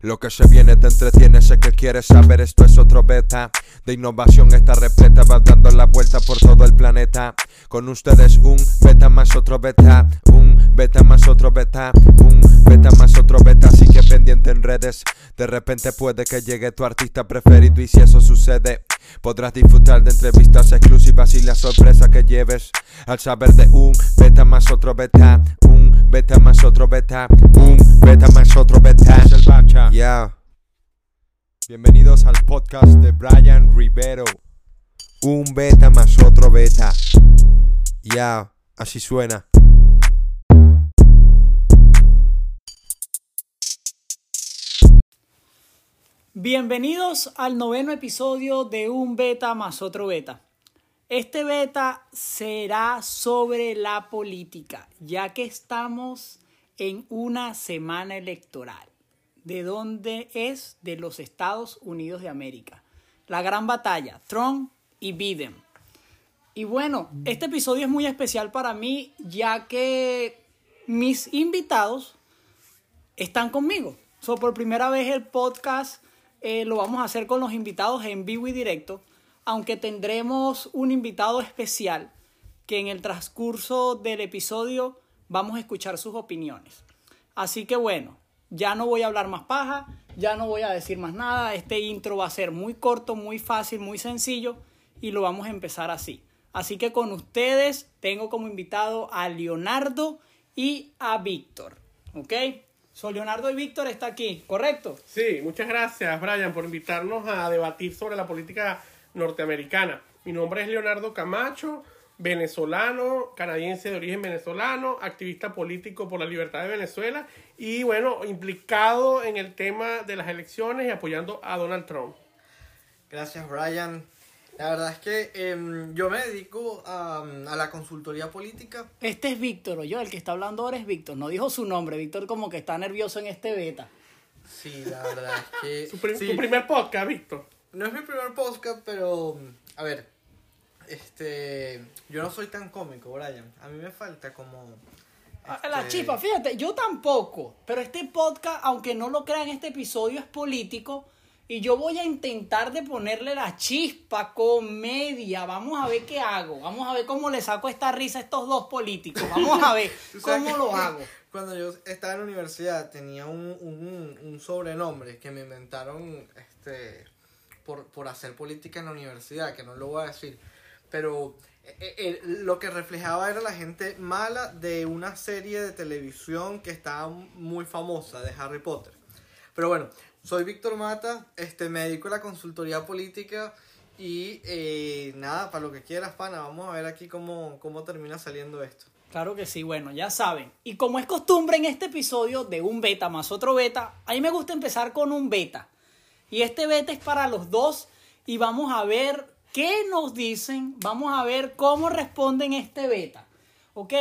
lo que se viene te entretiene, sé que quieres saber, esto es otro beta de innovación, esta repleta va dando la vuelta por todo el planeta. Con ustedes un beta más otro beta, un beta más otro beta, un beta más otro beta, así que pendiente en redes. De repente puede que llegue tu artista preferido y si eso sucede, podrás disfrutar de entrevistas exclusivas y la sorpresa que lleves al saber de un beta más otro beta, un beta más otro beta, un beta más otro beta. Yeah. Bienvenidos al podcast de Brian Rivero. Un beta más otro beta. Ya, así suena. Bienvenidos al noveno episodio de Un Beta más otro Beta. Este beta será sobre la política, ya que estamos en una semana electoral. ¿De dónde es? De los Estados Unidos de América. La gran batalla, Trump y Biden. Y bueno, este episodio es muy especial para mí, ya que mis invitados están conmigo. So, por primera vez el podcast eh, lo vamos a hacer con los invitados en vivo y directo, aunque tendremos un invitado especial que en el transcurso del episodio vamos a escuchar sus opiniones. Así que bueno, ya no voy a hablar más paja, ya no voy a decir más nada, este intro va a ser muy corto, muy fácil, muy sencillo y lo vamos a empezar así. Así que con ustedes tengo como invitado a Leonardo y a Víctor, ¿ok? So, Leonardo y Víctor está aquí, ¿correcto? Sí, muchas gracias Brian por invitarnos a debatir sobre la política norteamericana. Mi nombre es Leonardo Camacho, venezolano, canadiense de origen venezolano, activista político por la libertad de Venezuela y bueno, implicado en el tema de las elecciones y apoyando a Donald Trump. Gracias Brian. La verdad es que em, yo me dedico a, a, la consultoría política. Este es Víctor, o yo, el que está hablando ahora es Víctor. No dijo su nombre, Víctor como que está nervioso en este beta. Sí, la verdad es que... Su, prim- sí. su primer podcast, Víctor. No es mi primer podcast, pero... A ver, este... Yo no soy tan cómico, Brian. A mí me falta como... Ah, La este, chispa, fíjate, yo tampoco, pero este podcast, aunque no lo crean, este episodio es político y yo voy a intentar de ponerle la chispa, comedia, vamos a ver qué hago, vamos a ver cómo le saco esta risa a estos dos políticos, vamos a ver cómo lo hago. Cuando yo estaba en la universidad tenía un, un, un sobrenombre que me inventaron este, por, por hacer política en la universidad, que no lo voy a decir. Pero eh, eh, lo que reflejaba era la gente mala de una serie de televisión que estaba muy famosa, de Harry Potter. Pero bueno, soy Víctor Mata, este, me dedico a la consultoría política y eh, nada, para lo que quieras, pana, vamos a ver aquí cómo, cómo termina saliendo esto. Claro que sí, bueno, ya saben. Y como es costumbre en este episodio de un beta más otro beta, a mí me gusta empezar con un beta. Y este beta es para los dos y vamos a ver qué nos dicen, vamos a ver cómo responden este beta. ¿Ok?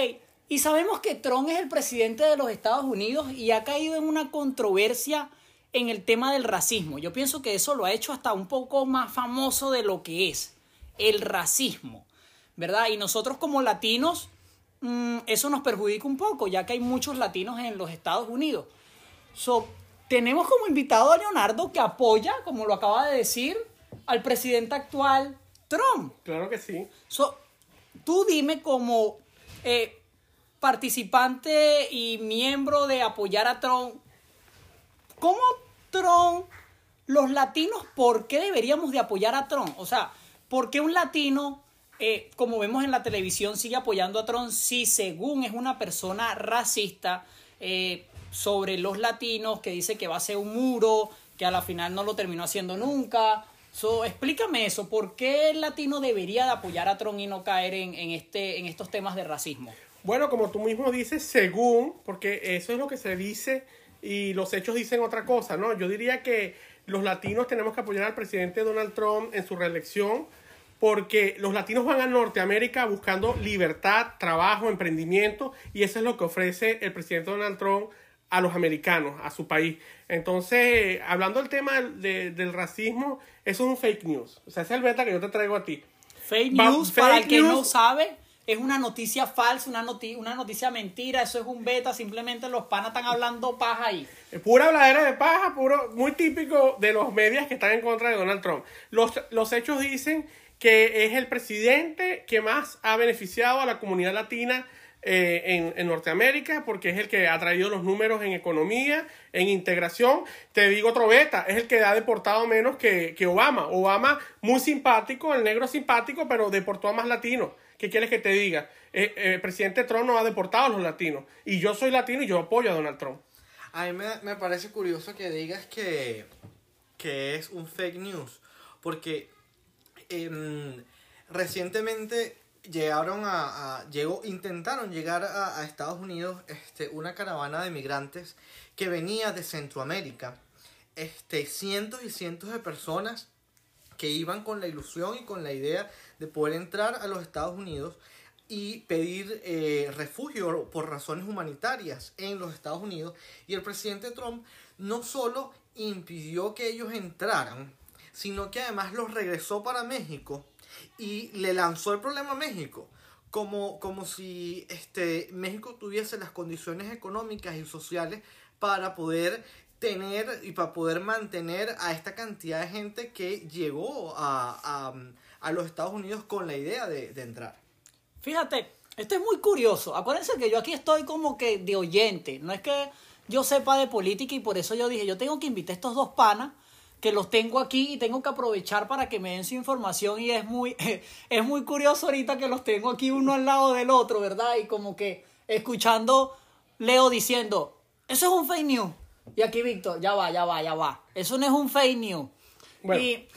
Y sabemos que Trump es el presidente de los Estados Unidos y ha caído en una controversia en el tema del racismo. Yo pienso que eso lo ha hecho hasta un poco más famoso de lo que es el racismo, ¿verdad? Y nosotros como latinos, mm, eso nos perjudica un poco, ya que hay muchos latinos en los Estados Unidos. So, tenemos como invitado a Leonardo que apoya, como lo acaba de decir, al presidente actual, Trump. Claro que sí. So, tú dime como eh, participante y miembro de apoyar a Trump, ¿cómo Trump, los latinos, por qué deberíamos de apoyar a Trump? O sea, ¿por qué un latino, eh, como vemos en la televisión, sigue apoyando a Trump si según es una persona racista eh, sobre los latinos, que dice que va a ser un muro, que a la final no lo terminó haciendo nunca? So, explícame eso, ¿por qué el latino debería de apoyar a Trump y no caer en, en, este, en estos temas de racismo? Bueno, como tú mismo dices, según, porque eso es lo que se dice y los hechos dicen otra cosa, ¿no? Yo diría que los latinos tenemos que apoyar al presidente Donald Trump en su reelección porque los latinos van a Norteamérica buscando libertad, trabajo, emprendimiento y eso es lo que ofrece el presidente Donald Trump a los americanos, a su país. Entonces, hablando del tema de- del racismo, eso es un fake news. O sea, esa es el beta que yo te traigo a ti. Fake Va- news, fake para el que no sabe, es una noticia falsa, una, noti una noticia mentira, eso es un beta, simplemente los panas están hablando paja ahí. Pura habladera de paja, puro, muy típico de los medios que están en contra de Donald Trump. Los, los hechos dicen que es el presidente que más ha beneficiado a la comunidad latina eh, en, en, Norteamérica, porque es el que ha traído los números en economía, en integración. Te digo otro beta, es el que ha deportado menos que, que Obama. Obama, muy simpático, el negro simpático, pero deportó a más latinos. ¿Qué quieres que te diga? Eh, eh, el presidente Trump no ha deportado a los latinos. Y yo soy latino y yo apoyo a Donald Trump. A mí me, me parece curioso que digas que, que es un fake news. Porque eh, recientemente llegaron a, a, llegó, intentaron llegar a, a, Estados Unidos este, una caravana de migrantes que venía de Centroamérica. Este, cientos y cientos de personas que iban con la ilusión y con la idea de poder entrar a los Estados Unidos y pedir eh, refugio por razones humanitarias en los Estados Unidos. Y el presidente Trump no solo impidió que ellos entraran, sino que además los regresó para México y le lanzó el problema a México. Como, como si este, México tuviese las condiciones económicas y sociales para poder tener y para poder mantener a esta cantidad de gente que llegó a, a, a los Estados Unidos con la idea de, de, entrar. Fíjate, esto es muy curioso. Acuérdense que yo aquí estoy como que de oyente. No es que yo sepa de política y por eso yo dije, yo tengo que invitar a estos dos panas que los tengo aquí y tengo que aprovechar para que me den su información y es muy, es muy curioso ahorita que los tengo aquí uno al lado del otro, ¿verdad? Y como que escuchando Leo diciendo, eso es un fake news. Y aquí Víctor, ya va, ya va, ya va. Eso no es un fake news. Bueno, y,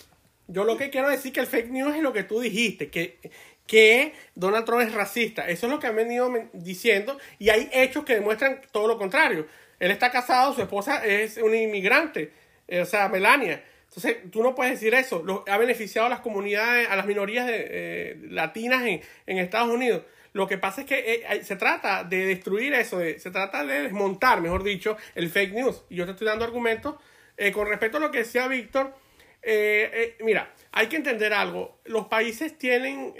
yo lo que quiero decir que el fake news es lo que tú dijiste, que, que Donald Trump es racista. Eso es lo que han venido diciendo y hay hechos que demuestran todo lo contrario. Él está casado, su esposa es una inmigrante, o sea, Melania. Entonces, tú no puedes decir eso. Lo, ha beneficiado a las comunidades, a las minorías de, eh, latinas en, en Estados Unidos. Lo que pasa es que eh, se trata de destruir eso, de, se trata de desmontar, mejor dicho, el fake news. Y yo te estoy dando argumentos eh, con respecto a lo que decía Víctor. Eh, mira, hay que entender algo. Los países tienen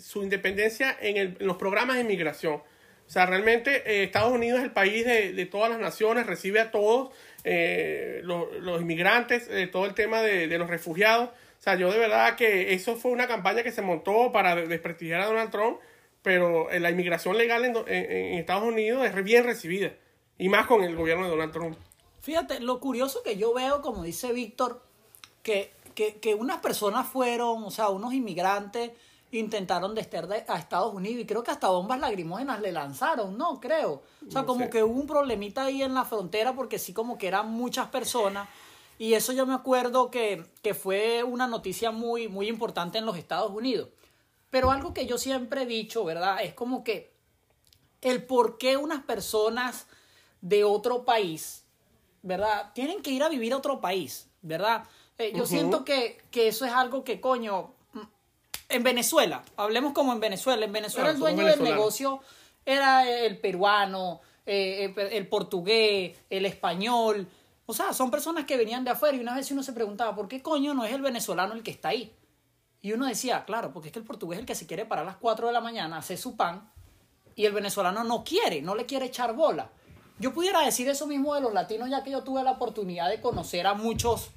su independencia en, el, los programas de inmigración. O sea, realmente Estados Unidos es el país de, todas las naciones, recibe a todos los, inmigrantes, todo el tema de, los refugiados. O sea, yo de verdad que eso fue una campaña que se montó para desprestigiar a Donald Trump pero la inmigración legal en, en, Estados Unidos es bien recibida, y más con el gobierno de Donald Trump. Fíjate, lo curioso que yo veo, como dice Víctor, que, que, que, unas personas fueron, o sea, unos inmigrantes intentaron dester a Estados Unidos y creo que hasta bombas lagrimógenas le lanzaron, ¿no? Creo. O sea, no como sé. que hubo un problemita ahí en la frontera porque sí como que eran muchas personas y eso yo me acuerdo que, que fue una noticia muy, muy importante en los Estados Unidos. Pero algo que yo siempre he dicho, ¿verdad? Es como que el por qué unas personas de otro país, ¿verdad? Tienen que ir a vivir a otro país, ¿verdad? Eh, yo uh -huh. siento que, que, eso es algo que, coño, en Venezuela, hablemos como en Venezuela, en Venezuela claro, el dueño del negocio era el peruano, eh, el, el portugués, el español, o sea, son personas que venían de afuera y una vez uno se preguntaba, ¿por qué coño no es el venezolano el que está ahí? Y uno decía, claro, porque es que el portugués es el que se quiere parar a las 4 de la mañana, hacer su pan, y el venezolano no quiere, no le quiere echar bola. Yo pudiera decir eso mismo de los latinos, ya que yo tuve la oportunidad de conocer a muchos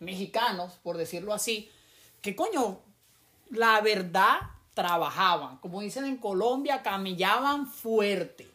mexicanos, por decirlo así, que coño, la verdad trabajaban, como dicen en Colombia, camillaban fuerte.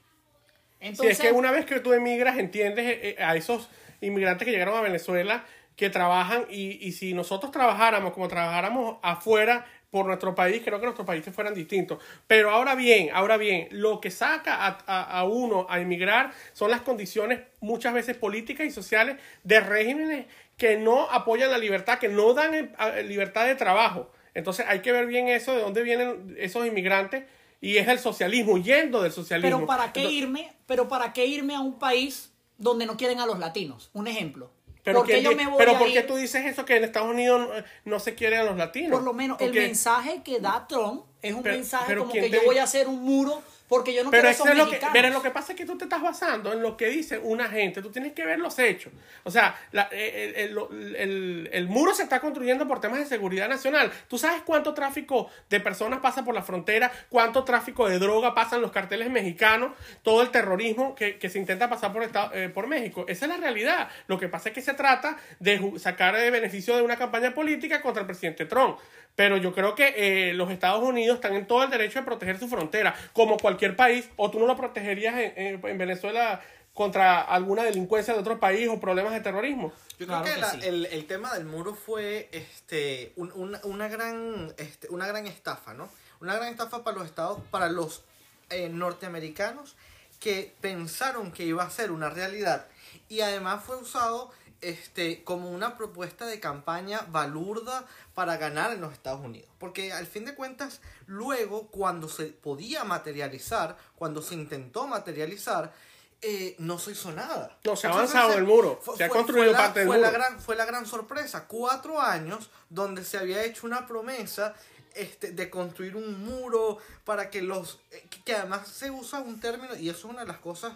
Entonces, sí, es que una vez que tú emigras, entiendes eh, a esos inmigrantes que llegaron a Venezuela, que trabajan y, y, si nosotros trabajáramos como trabajáramos afuera por nuestro país, creo que nuestros países fueran distintos. Pero ahora bien, ahora bien, lo que saca a, a, a uno a emigrar son las condiciones muchas veces políticas y sociales de regímenes que no apoyan la libertad, que no dan libertad de trabajo. Entonces hay que ver bien eso, de dónde vienen esos inmigrantes y es el socialismo, huyendo del socialismo. Pero ¿para qué Entonces, irme? Pero ¿para qué irme a un país donde no quieren a los latinos? Un ejemplo. Pero, ¿por qué, yo me voy pero ¿por qué tú dices eso que en Estados Unidos no se quiere a los latinos? Por lo menos el mensaje que da Trump es un pero, mensaje pero como que te... yo voy a hacer un muro porque yo no Pero quiero es lo que, pero lo que pasa es que tú te estás basando en lo que dice una gente. Tú tienes que ver los hechos. O sea, la- el, el- el- el muro se está construyendo por temas de seguridad nacional. ¿Tú sabes cuánto tráfico de personas pasa por la frontera? ¿Cuánto tráfico de droga pasan los carteles mexicanos? Todo el terrorismo que, que se intenta pasar por, Estado- eh, por México. Esa es la realidad. Lo que pasa es que se trata de sacar de beneficio de una campaña política contra el presidente Trump. Pero yo creo que eh, los Estados Unidos están en todo el derecho de proteger su frontera, como cualquier país, o tú no lo protegerías en, en- en Venezuela contra alguna delincuencia de otro país o problemas de terrorismo. Yo Claro creo que, que la- sí. el, el tema del muro fue este, un- una, una gran, este, una gran estafa, ¿no? Una gran estafa para los estados, para los eh, norteamericanos que pensaron que iba a ser una realidad y además fue usado este, como una propuesta de campaña balurda para ganar en los Estados Unidos. Porque al fin de cuentas, luego cuando se podía materializar, cuando se intentó materializar, eh, no se hizo nada. No, se ha avanzado el muro, se ha construido la- parte del fue la muro. gran- fue la gran sorpresa. Cuatro años donde se había hecho una promesa este, de construir un muro para que los... eh, que- que además se usa un término, y eso es una de las cosas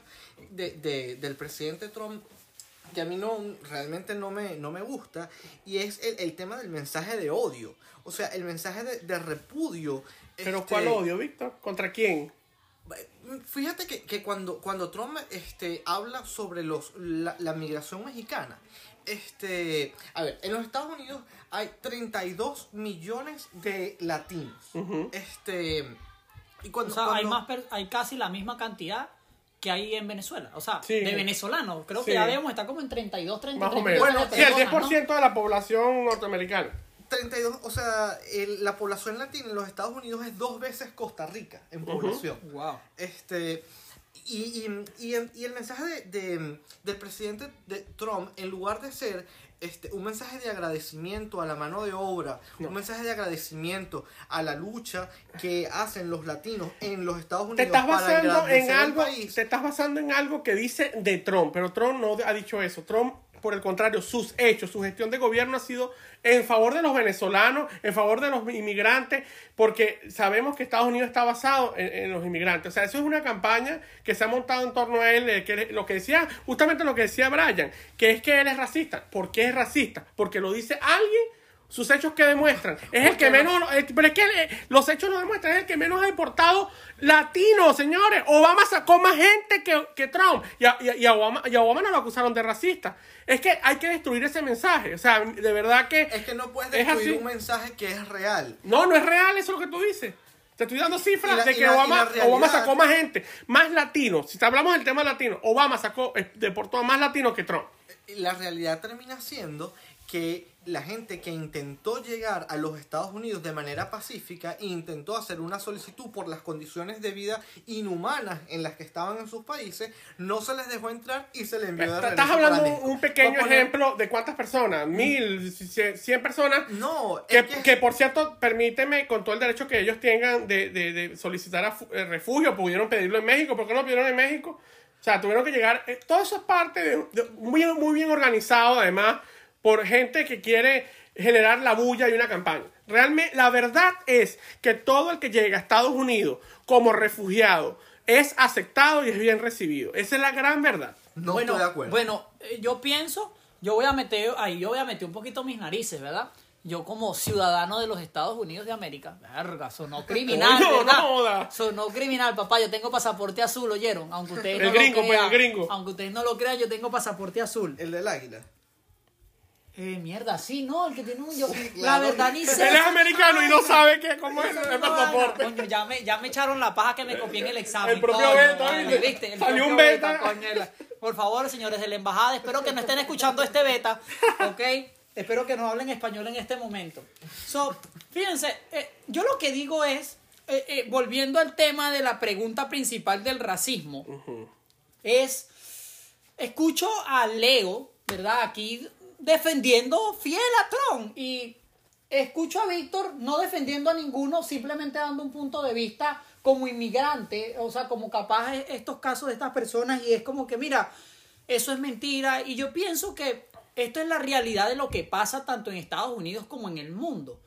de, de- del presidente Trump que a mí no realmente no me, no me gusta, y es el, el tema del mensaje de odio. O sea, el mensaje de, de repudio. Pero este, ¿cuál odio, Víctor? ¿Contra quién? Fíjate que, que cuando, cuando Trump este, habla sobre los, la, la migración mexicana, este, a ver, en los Estados Unidos hay 32 millones de latinos. Este, y O cuando, hay, cuando- más per- hay casi la misma cantidad que hay en Venezuela. O sea, Sí. de venezolanos. Creo Sí. que ya debemos estar como en 32, 33 Más o menos. de sí, el personas, 10% de la población norteamericana. 32, o sea, el- la población latina en los Estados Unidos es dos veces Costa Rica en población. ¿no? Wow. Este, y, y, y, y el mensaje de, de- del presidente de Trump, en lugar de ser este, un mensaje de agradecimiento a la mano de obra, No. un mensaje de agradecimiento a la lucha que hacen los latinos en los Estados Unidos Te estás para basando en algo, país. te estás basando en algo que dice de Trump, pero Trump no ha dicho eso. Trump, por el contrario, sus hechos, su gestión de gobierno ha sido en favor de los venezolanos, en favor de los inmigrantes, porque sabemos que Estados Unidos está basado en, los inmigrantes. O sea, eso es una campaña que se ha montado en torno a él, eh, que lo que decía, justamente lo que decía Brian, que es que él es racista. ¿Por qué es racista? Porque lo dice alguien sus hechos que demuestran. Es el que menos. eh, Pero es que eh, los hechos lo demuestran. Es el que menos ha deportado latinos, señores. Obama sacó más gente que, que Trump. Y a, y a- Obama, y a Obama no lo acusaron de racista. Es que hay que destruir ese mensaje. O sea, de verdad que. Es que no puedes Es destruir un mensaje que es real. No, no es real eso lo que tú dices. Te estoy dando cifras la- de que la- Obama, realidad- Obama sacó más gente, más latinos. Si te hablamos del tema latino, Obama sacó, eh, deportó a más latinos que Trump. la realidad termina siendo que la gente que intentó llegar a los Estados Unidos de manera pacífica e intentó hacer una solicitud por las condiciones de vida inhumanas en las que estaban en sus países, no se les dejó entrar y se les envió de Estás hablando un pequeño poner- ejemplo de cuántas personas, mil, cien personas No, Que, es que, que, por cierto, permíteme, con todo el derecho que ellos tengan de, de- de solicitar a eh, refugio, pudieron pedirlo en México, ¿por qué no lo pidieron en México? O sea, tuvieron que llegar, eh, todo eso es parte de, de- muy, muy bien organizado, además, por gente que quiere generar la bulla y una campaña. Realmente, la verdad es que todo el que llega a Estados Unidos como refugiado es aceptado y es bien recibido. Esa es la gran verdad. no bueno, estoy de acuerdo. Bueno, eh, yo pienso, yo voy a meter, ahí yo voy a meter un poquito mis narices, ¿verdad? Yo como ciudadano de los Estados Unidos de América, verga, sonó criminal, no joda. Sonó criminal, papá, yo tengo papaporte azul, ¿oyeron? Aunque ustedes El no gringo, lo pues, crean, el gringo. aunque ustedes no lo crean, yo tengo pasaporte azul. el del águila. Eh, mierda, sí, no, el que tiene un... Yo, La claro. verdad ni sé. Él es americano y no sabe qué, cómo es el pasaporte. Coño, ya me, ya me echaron la paja que me copié en el examen. El propio beta, ¿viste? El Salió un beta. Por favor, señores de la embajada, espero que no estén escuchando este beta, ¿ok? Espero que no hablen español en este momento. So, fíjense, eh, yo lo que digo es, eh, eh, volviendo al tema de la pregunta principal del racismo, es, escucho a Leo, ¿verdad? Aquí defendiendo fiel a Trump y escucho a Víctor no defendiendo a ninguno, simplemente dando un punto de vista como inmigrante, o sea, como capaz estos casos de estas personas y es como que, mira, eso es mentira y yo pienso que esto es la realidad de lo que pasa tanto en Estados Unidos como en el mundo.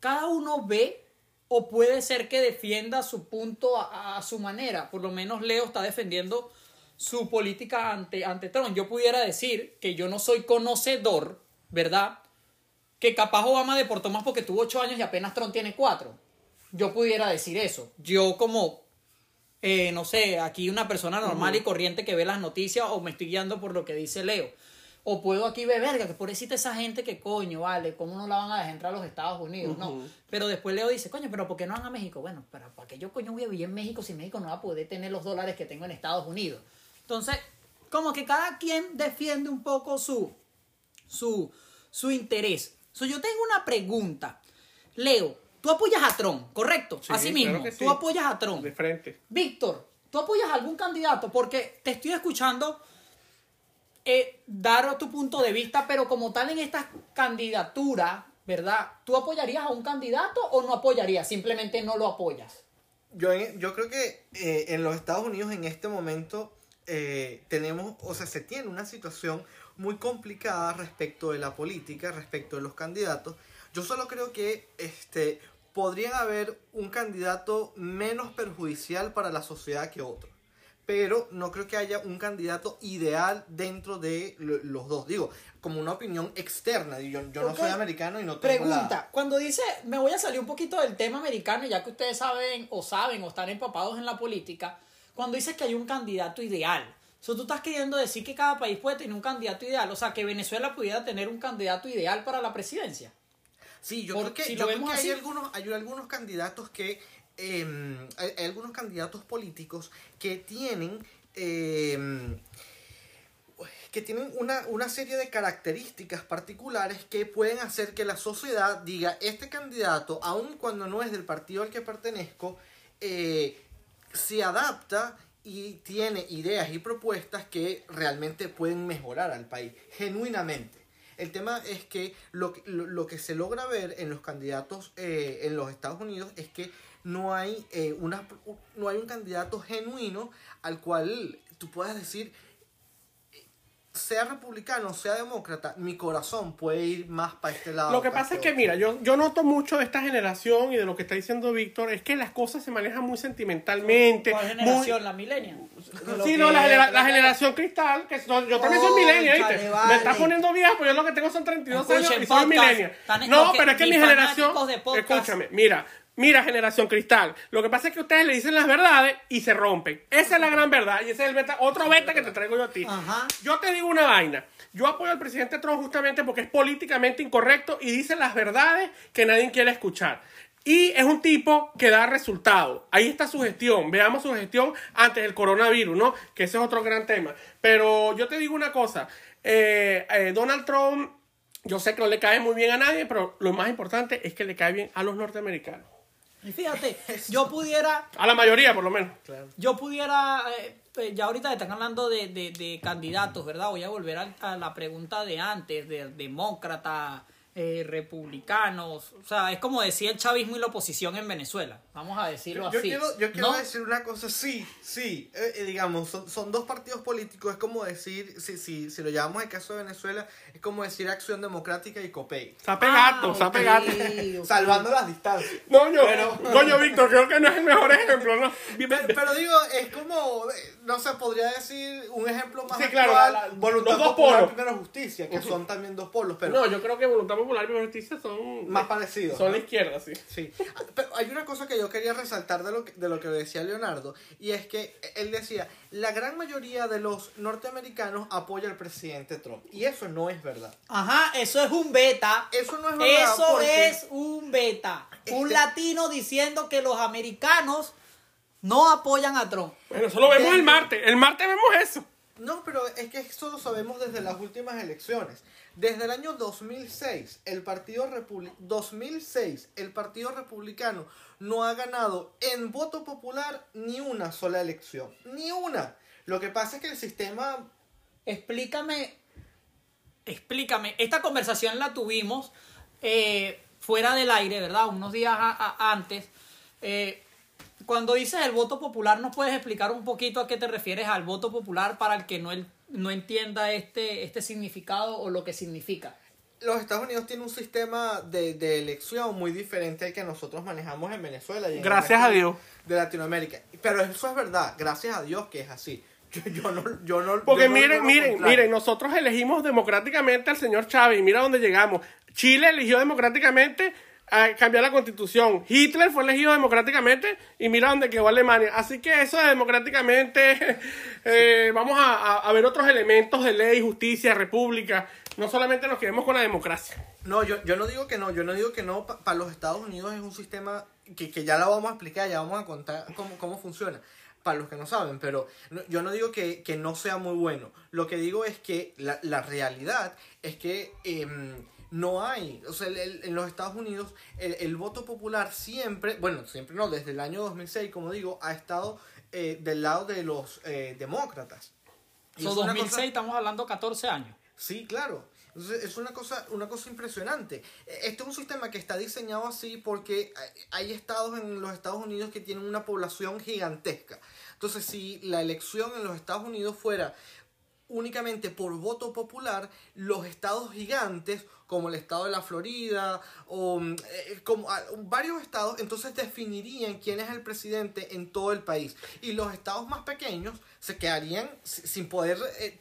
Cada uno ve o puede ser que defienda su punto a, a su manera. Por lo menos Leo está defendiendo su política ante, ante Trump. Yo pudiera decir que yo no soy conocedor, ¿verdad? Que capaz Obama deportó más porque tuvo ocho años y apenas Trump tiene cuatro. Yo pudiera decir eso. Yo como, eh, no sé, aquí una persona normal y corriente que ve las noticias o me estoy guiando por lo que dice Leo. O puedo aquí ver, verga, que pobrecita esa gente que coño, vale, ¿cómo no la van a dejar entrar a los Estados Unidos? No. Pero después Leo dice, coño, pero ¿por qué no van a México? Bueno, ¿para, ¿para qué yo coño voy a vivir en México si México no va a poder tener los dólares que tengo en Estados Unidos? Entonces, como que cada quien defiende un poco su, su, su interés. So, yo tengo una pregunta. Leo, tú apoyas a Trump, ¿correcto? Sí, Así mismo, claro que tú sí. apoyas a Trump. De frente. Víctor, ¿tú apoyas a algún candidato? Porque te estoy escuchando eh, dar tu punto de vista, pero como tal en esta candidatura, ¿verdad? ¿Tú apoyarías a un candidato o no apoyarías? Simplemente no lo apoyas. Yo, yo creo que eh, en los Estados Unidos en este momento eh, tenemos, o sea, se tiene una situación muy complicada respecto de la política, respecto de los candidatos. Yo solo creo que este, podrían haber un candidato menos perjudicial para la sociedad que otro. Pero no creo que haya un candidato ideal dentro de lo- los dos. Digo, como una opinión externa. Yo, yo no Ok. soy americano y no tengo la- Pregunta, cuando dice, me voy a salir un poquito del tema americano, ya que ustedes saben o saben o están empapados en la política, cuando dices que hay un candidato ideal, o sea, tú estás queriendo decir que cada país puede tener un candidato ideal, o sea, que Venezuela pudiera tener un candidato ideal para la presidencia. Sí, yo Por- creo que, si yo creo que así. hay algunos, hay algunos candidatos que eh, hay, hay algunos candidatos políticos que tienen eh, que tienen una, una serie de características particulares que pueden hacer que la sociedad diga este candidato, aun cuando no es del partido al que pertenezco, eh, se adapta y tiene ideas y propuestas que realmente pueden mejorar al país, genuinamente. El tema es que lo, que- lo, lo que se logra ver en los candidatos eh, en los Estados Unidos es que no hay, eh, una, no hay un candidato genuino al cual tú puedas decir, sea republicano, sea demócrata, mi corazón puede ir más para este lado. Lo que pasa es este que, otro. mira, yo, yo noto mucho de esta generación y de lo que está diciendo Víctor, es que las cosas se manejan muy sentimentalmente. ¿Cuál muy- generación? La millennial. Sí, no, la, genera- la generación cristal, que son- yo también soy Cónchale, millennial, ¿viste? vale. Me estás poniendo vieja, pues yo lo que tengo son 32 años Escuchen y soy. Están- No, que- pero es que mi generación... Escúchame, mira, mira generación cristal. Lo que pasa es que ustedes le dicen las verdades y se rompen. Esa es la gran verdad y ese es el beta, otro beta que te traigo yo a ti. Ajá. Yo te digo una vaina. Yo apoyo al presidente Trump justamente porque es políticamente incorrecto y dice las verdades que nadie quiere escuchar. Y es un tipo que da resultados. Ahí está su gestión. Veamos su gestión antes del coronavirus, ¿no? Que ese es otro gran tema. Pero yo te digo una cosa. Eh, eh, Donald Trump, yo sé que no le cae muy bien a nadie, pero lo más importante es que le cae bien a los norteamericanos. Y fíjate, yo pudiera A la mayoría, por lo menos. Yo pudiera, eh, eh, ya ahorita están hablando de, de- de candidatos, ¿verdad? Voy a volver a, a la pregunta de antes, de demócrata, eh, republicanos. O sea, es como decía el chavismo y la oposición en Venezuela. Vamos a decirlo Yo así. quiero, yo quiero ¿no? decir una cosa, sí, sí, eh, eh, digamos, son, son dos partidos políticos, es como decir, si, si, si lo llamamos el caso de Venezuela, es como decir Acción Democrática y COPEI, Sape gato, sape gato. salvando las distancias. Coño, coño, Víctor, creo que no es el mejor ejemplo, ¿no? Pero, pero digo, es como, eh, no sé, podría decir un ejemplo más Sí, claro, actual, la- la- Voluntad los dos Popular, polos. Primero Justicia, que son también dos polos, pero No, yo creo que Voluntad Popular y Justicia son más parecidos. Son ¿no? la izquierda, sí. Sí, pero hay una cosa que yo quería resaltar de lo que, de lo que decía Leonardo, y es que él decía, la gran mayoría de los norteamericanos apoya al presidente Trump, y eso no es verdad. Ajá, eso es un beta. Eso no es verdad. Eso porque- es un beta. Un Este- latino diciendo que los americanos no apoyan a Trump. Bueno, eso lo vemos Desde- el martes. El martes vemos eso. No, pero es que eso lo sabemos desde las últimas elecciones. Desde el año 2006, el Partido Republi- 2006, el Partido Republicano no ha ganado en voto popular ni una sola elección, ni una. Lo que pasa es que el sistema Explícame, explícame. Esta conversación la tuvimos eh, fuera del aire, ¿verdad? Unos días a- a- antes. Eh, cuando dices el voto popular, ¿nos puedes explicar un poquito a qué te refieres al voto popular para el que no, el- no entienda este, este significado o lo que significa? los Estados Unidos tienen un sistema de, de elección muy diferente al que nosotros manejamos en Venezuela. y en el Gracias a Dios. De Latinoamérica. Pero eso es verdad, gracias a Dios que es así. Yo, yo no, yo no, Porque yo miren, miren, miren, nosotros elegimos democráticamente al señor Chávez y mira dónde llegamos. Chile eligió democráticamente a cambiar la constitución. Hitler fue elegido democráticamente y mira dónde quedó Alemania. Así que eso de democráticamente, eh, vamos a, a- ver otros elementos de ley, justicia, república. No solamente nos quedemos con la democracia. No, yo, yo no digo que no, yo no digo que no, para los Estados Unidos es un sistema que, que ya lo vamos a explicar, ya vamos a contar cómo, cómo funciona, para los que no saben, pero yo no digo que, que no sea muy bueno, lo que digo es que la, la realidad es que em, no hay, o sea, el- el- en los Estados Unidos el, el voto popular siempre, bueno, siempre no, desde el año 2006, como digo, ha estado eh, del lado de los eh, demócratas. Y So, es una 2006 cosa- estamos hablando 14 años. Sí, claro. Entonces, es una cosa, una cosa impresionante. Este es un sistema que está diseñado así porque hay estados en los Estados Unidos que tienen una población gigantesca. Entonces, si la elección en los Estados Unidos fuera únicamente por voto popular, los estados gigantes, como el estado de la Florida, o mm, eh, como ah, varios estados, entonces definirían quién es el presidente en todo el país. Y los estados más pequeños se quedarían si- sin poder eh,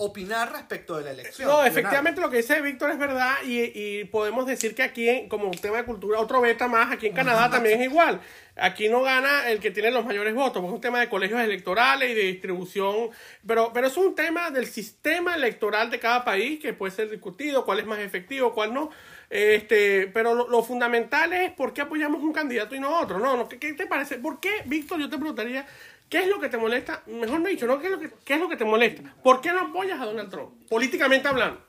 opinar respecto de la elección. No, efectivamente lo que dice Víctor es verdad y, y podemos decir que aquí, como un tema de cultura, otro beta más, aquí en Canadá también es igual. Aquí no gana el que tiene los mayores votos, porque es un tema de colegios electorales y de distribución, pero, pero es un tema del sistema electoral de cada país que puede ser discutido, cuál es más efectivo, cuál no. Este, pero lo, lo fundamental es por qué apoyamos un candidato y no otro. No, no, ¿qué, qué te parece? ¿Por qué, Víctor, yo te preguntaría, ¿qué es lo que te molesta? Mejor dicho, ¿no? ¿Qué es lo que, qué es lo que te molesta? ¿Por qué no apoyas a Donald Trump? Políticamente hablando.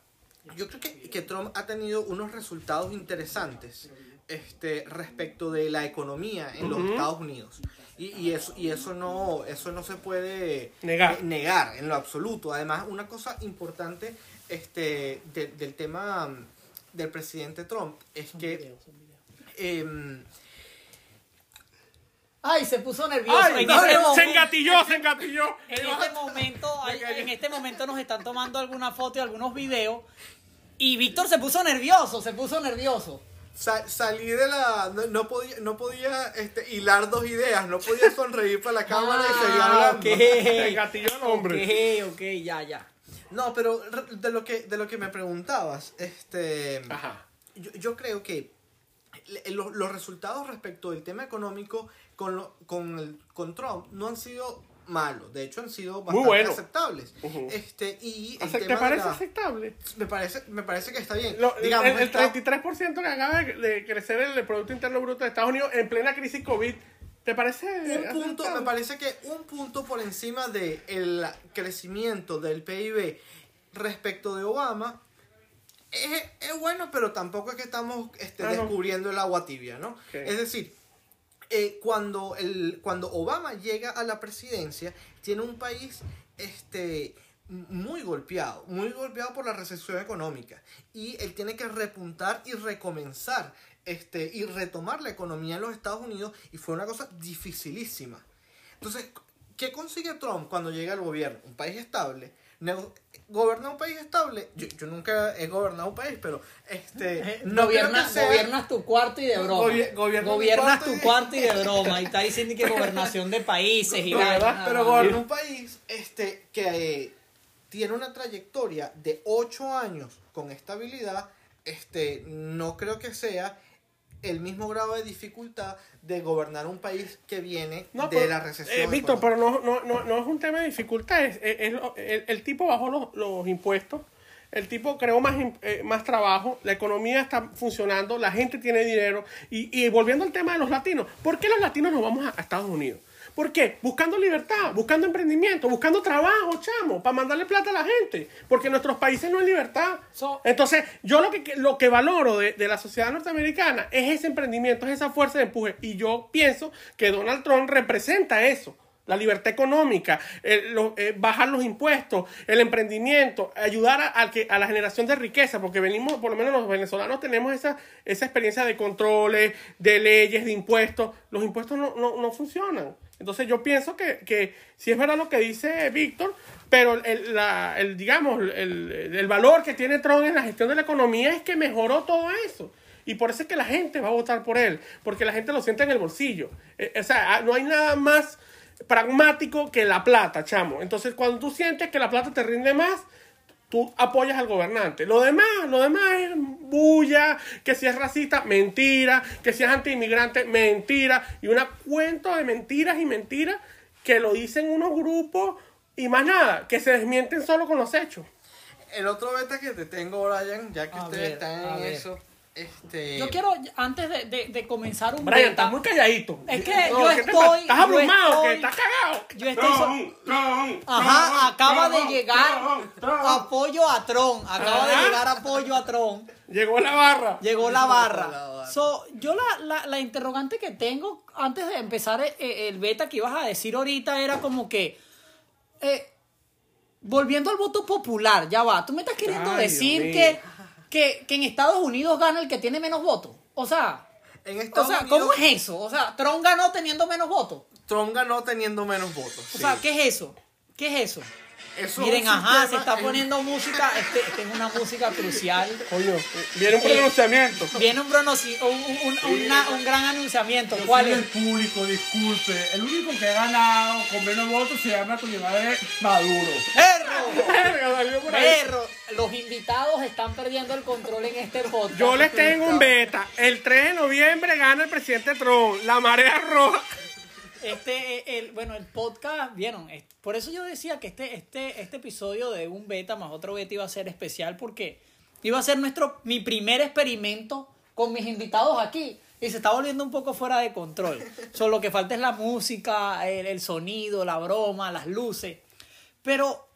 Yo creo que, que Trump ha tenido unos resultados interesantes este, respecto de la economía en los Estados Unidos. Y, y eso, y eso, no, eso no se puede Negar. eh, negar en lo absoluto. Además, una cosa importante este, de- del tema mm, del presidente Trump es que... em, Ay, se puso nervioso. Ay, en, no, este se momento, engatilló, se engatilló. en este momento, en este momento nos están tomando alguna foto y algunos videos. Y Víctor se puso nervioso, se puso nervioso. Sa- salí de la. No, no podía, no podía este, hilar dos ideas, no podía sonreír para la cámara y seguir Ah, hablando. ok. Se engatilló el hombre. Ok, ok, ya, ya. No, pero de lo que, de lo que me preguntabas, este. Ajá. Yo, yo creo que le- lo- los resultados respecto del tema económico con, lo- con, el, con Trump no han sido malos, de hecho han sido bastante bueno. aceptables. Este, y el ¿Te tema de parece la- aceptable? me parece, me parece que está bien. Lo- Digamos, el, el está- 33% que acaba de, de crecer el Producto Interno Bruto de Estados Unidos en plena crisis COVID, ¿te parece un punto, aceptable? me parece que un punto por encima del el crecimiento del PIB respecto de Obama es, es bueno, pero tampoco es que estamos este, Ah, no. descubriendo el agua tibia, ¿no? Es decir, eh, cuando, el, cuando Obama llega a la presidencia, tiene un país este, muy golpeado, muy golpeado por la recesión económica. Y él tiene que repuntar y recomenzar este, y retomar la economía en los Estados Unidos y fue una cosa dificilísima. Entonces, ¿qué consigue Trump cuando llega al gobierno? Un país estable. Nego- ¿Gobernar un país estable? Yo, yo nunca he gobernado un país, pero este, Eh, no gobierna- sea- gobiernas tu cuarto y de broma. Gobier- gobiernas cuarto y- tu cuarto y de broma. Y está diciendo que gobernación de países y No. Pero gobernar un país este, que eh, tiene una trayectoria de 8 años con estabilidad, este, no creo que sea el mismo grado de dificultad de gobernar un país que viene No, de pero, la recesión. eh, Víctor, económica. pero no, no, no, no es un tema de dificultad. Es, es- el, el tipo bajó los, los impuestos, el tipo creó más, eh, más trabajo, la economía está funcionando, la gente tiene dinero. Y, y volviendo al tema de los latinos, ¿por qué los latinos nos vamos a, a Estados Unidos? ¿Por qué? Buscando libertad, buscando emprendimiento, buscando trabajo, chamo, para mandarle plata a la gente. Porque en nuestros países no hay libertad. So- Entonces, yo lo que, lo que valoro de, de la sociedad norteamericana es ese emprendimiento, es esa fuerza de empuje. Y yo pienso que Donald Trump representa eso. La libertad económica, el- lo- eh, bajar los impuestos, el emprendimiento, ayudar a, al que, a la generación de riqueza, porque venimos, por lo menos los venezolanos tenemos esa, esa experiencia de controles, de leyes, de impuestos. Los impuestos no, no, no funcionan. Entonces yo pienso que, que sí es verdad lo que dice Víctor, pero el, la, el digamos, el, el valor que tiene Trump en la gestión de la economía es que mejoró todo eso. Y por eso es que la gente va a votar por él, porque la gente lo siente en el bolsillo. Eh, o sea, ah, no hay nada más pragmático que la plata, chamo. Entonces, cuando tú sientes que la plata te rinde más, tú apoyas al gobernante. Lo demás, lo demás es bulla, que si es racista, mentira, que si es antiinmigrante, mentira, y una cuento de mentiras y mentiras que lo dicen unos grupos y más nada, que se desmienten solo con los hechos. El otro beta que te tengo, Brian, ya que A ustedes ver, están en ver. eso, este... Yo quiero, antes de, de- de comenzar un Brian, estás muy calladito. Es que No, yo ¿qué te estoy-? Estás abrumado, que estás cagado. yo estoy so- Ajá, acaba de llegar apoyo a Tron. Acaba de llegar apoyo a Tron. Llegó la barra. Llegó la la barra. So, yo la, la, la interrogante que tengo antes de empezar eh, eh, el beta que ibas a decir ahorita era como que. eh, volviendo al voto popular, ya va. Tú me estás queriendo Ay, decir que, mío. Que, que en Estados Unidos gana el que tiene menos votos. O sea. En O Estados sea, Unidos, ¿cómo es eso? O sea, Trump ganó teniendo menos votos. Trump ganó teniendo menos votos. O sí. sea, ¿qué es eso? ¿Qué es eso? Eso Miren, es ajá, se está en- poniendo música. Este, esta es una música crucial. Coño, viene un pronunciamiento. Viene un, pronoci- un, un- una- un gran anunciamiento. ¿Cuál Soy es? el público, disculpe. El único que ha ganado con menos votos se llama coño madre Maduro. ¡Perro! ¡Perro! Los invitados están perdiendo el control en este podcast. Yo les tengo un beta. El 3 de noviembre gana el presidente Trump. La marea roja. Este, eh, el, bueno, el podcast, vieron, por eso yo decía que este, este, este episodio de un beta más otro beta iba a ser especial porque iba a ser nuestro, mi primer experimento con mis invitados aquí y se está volviendo un poco fuera de control. Solo lo que falta es la música, el, el sonido, la broma, las luces. Pero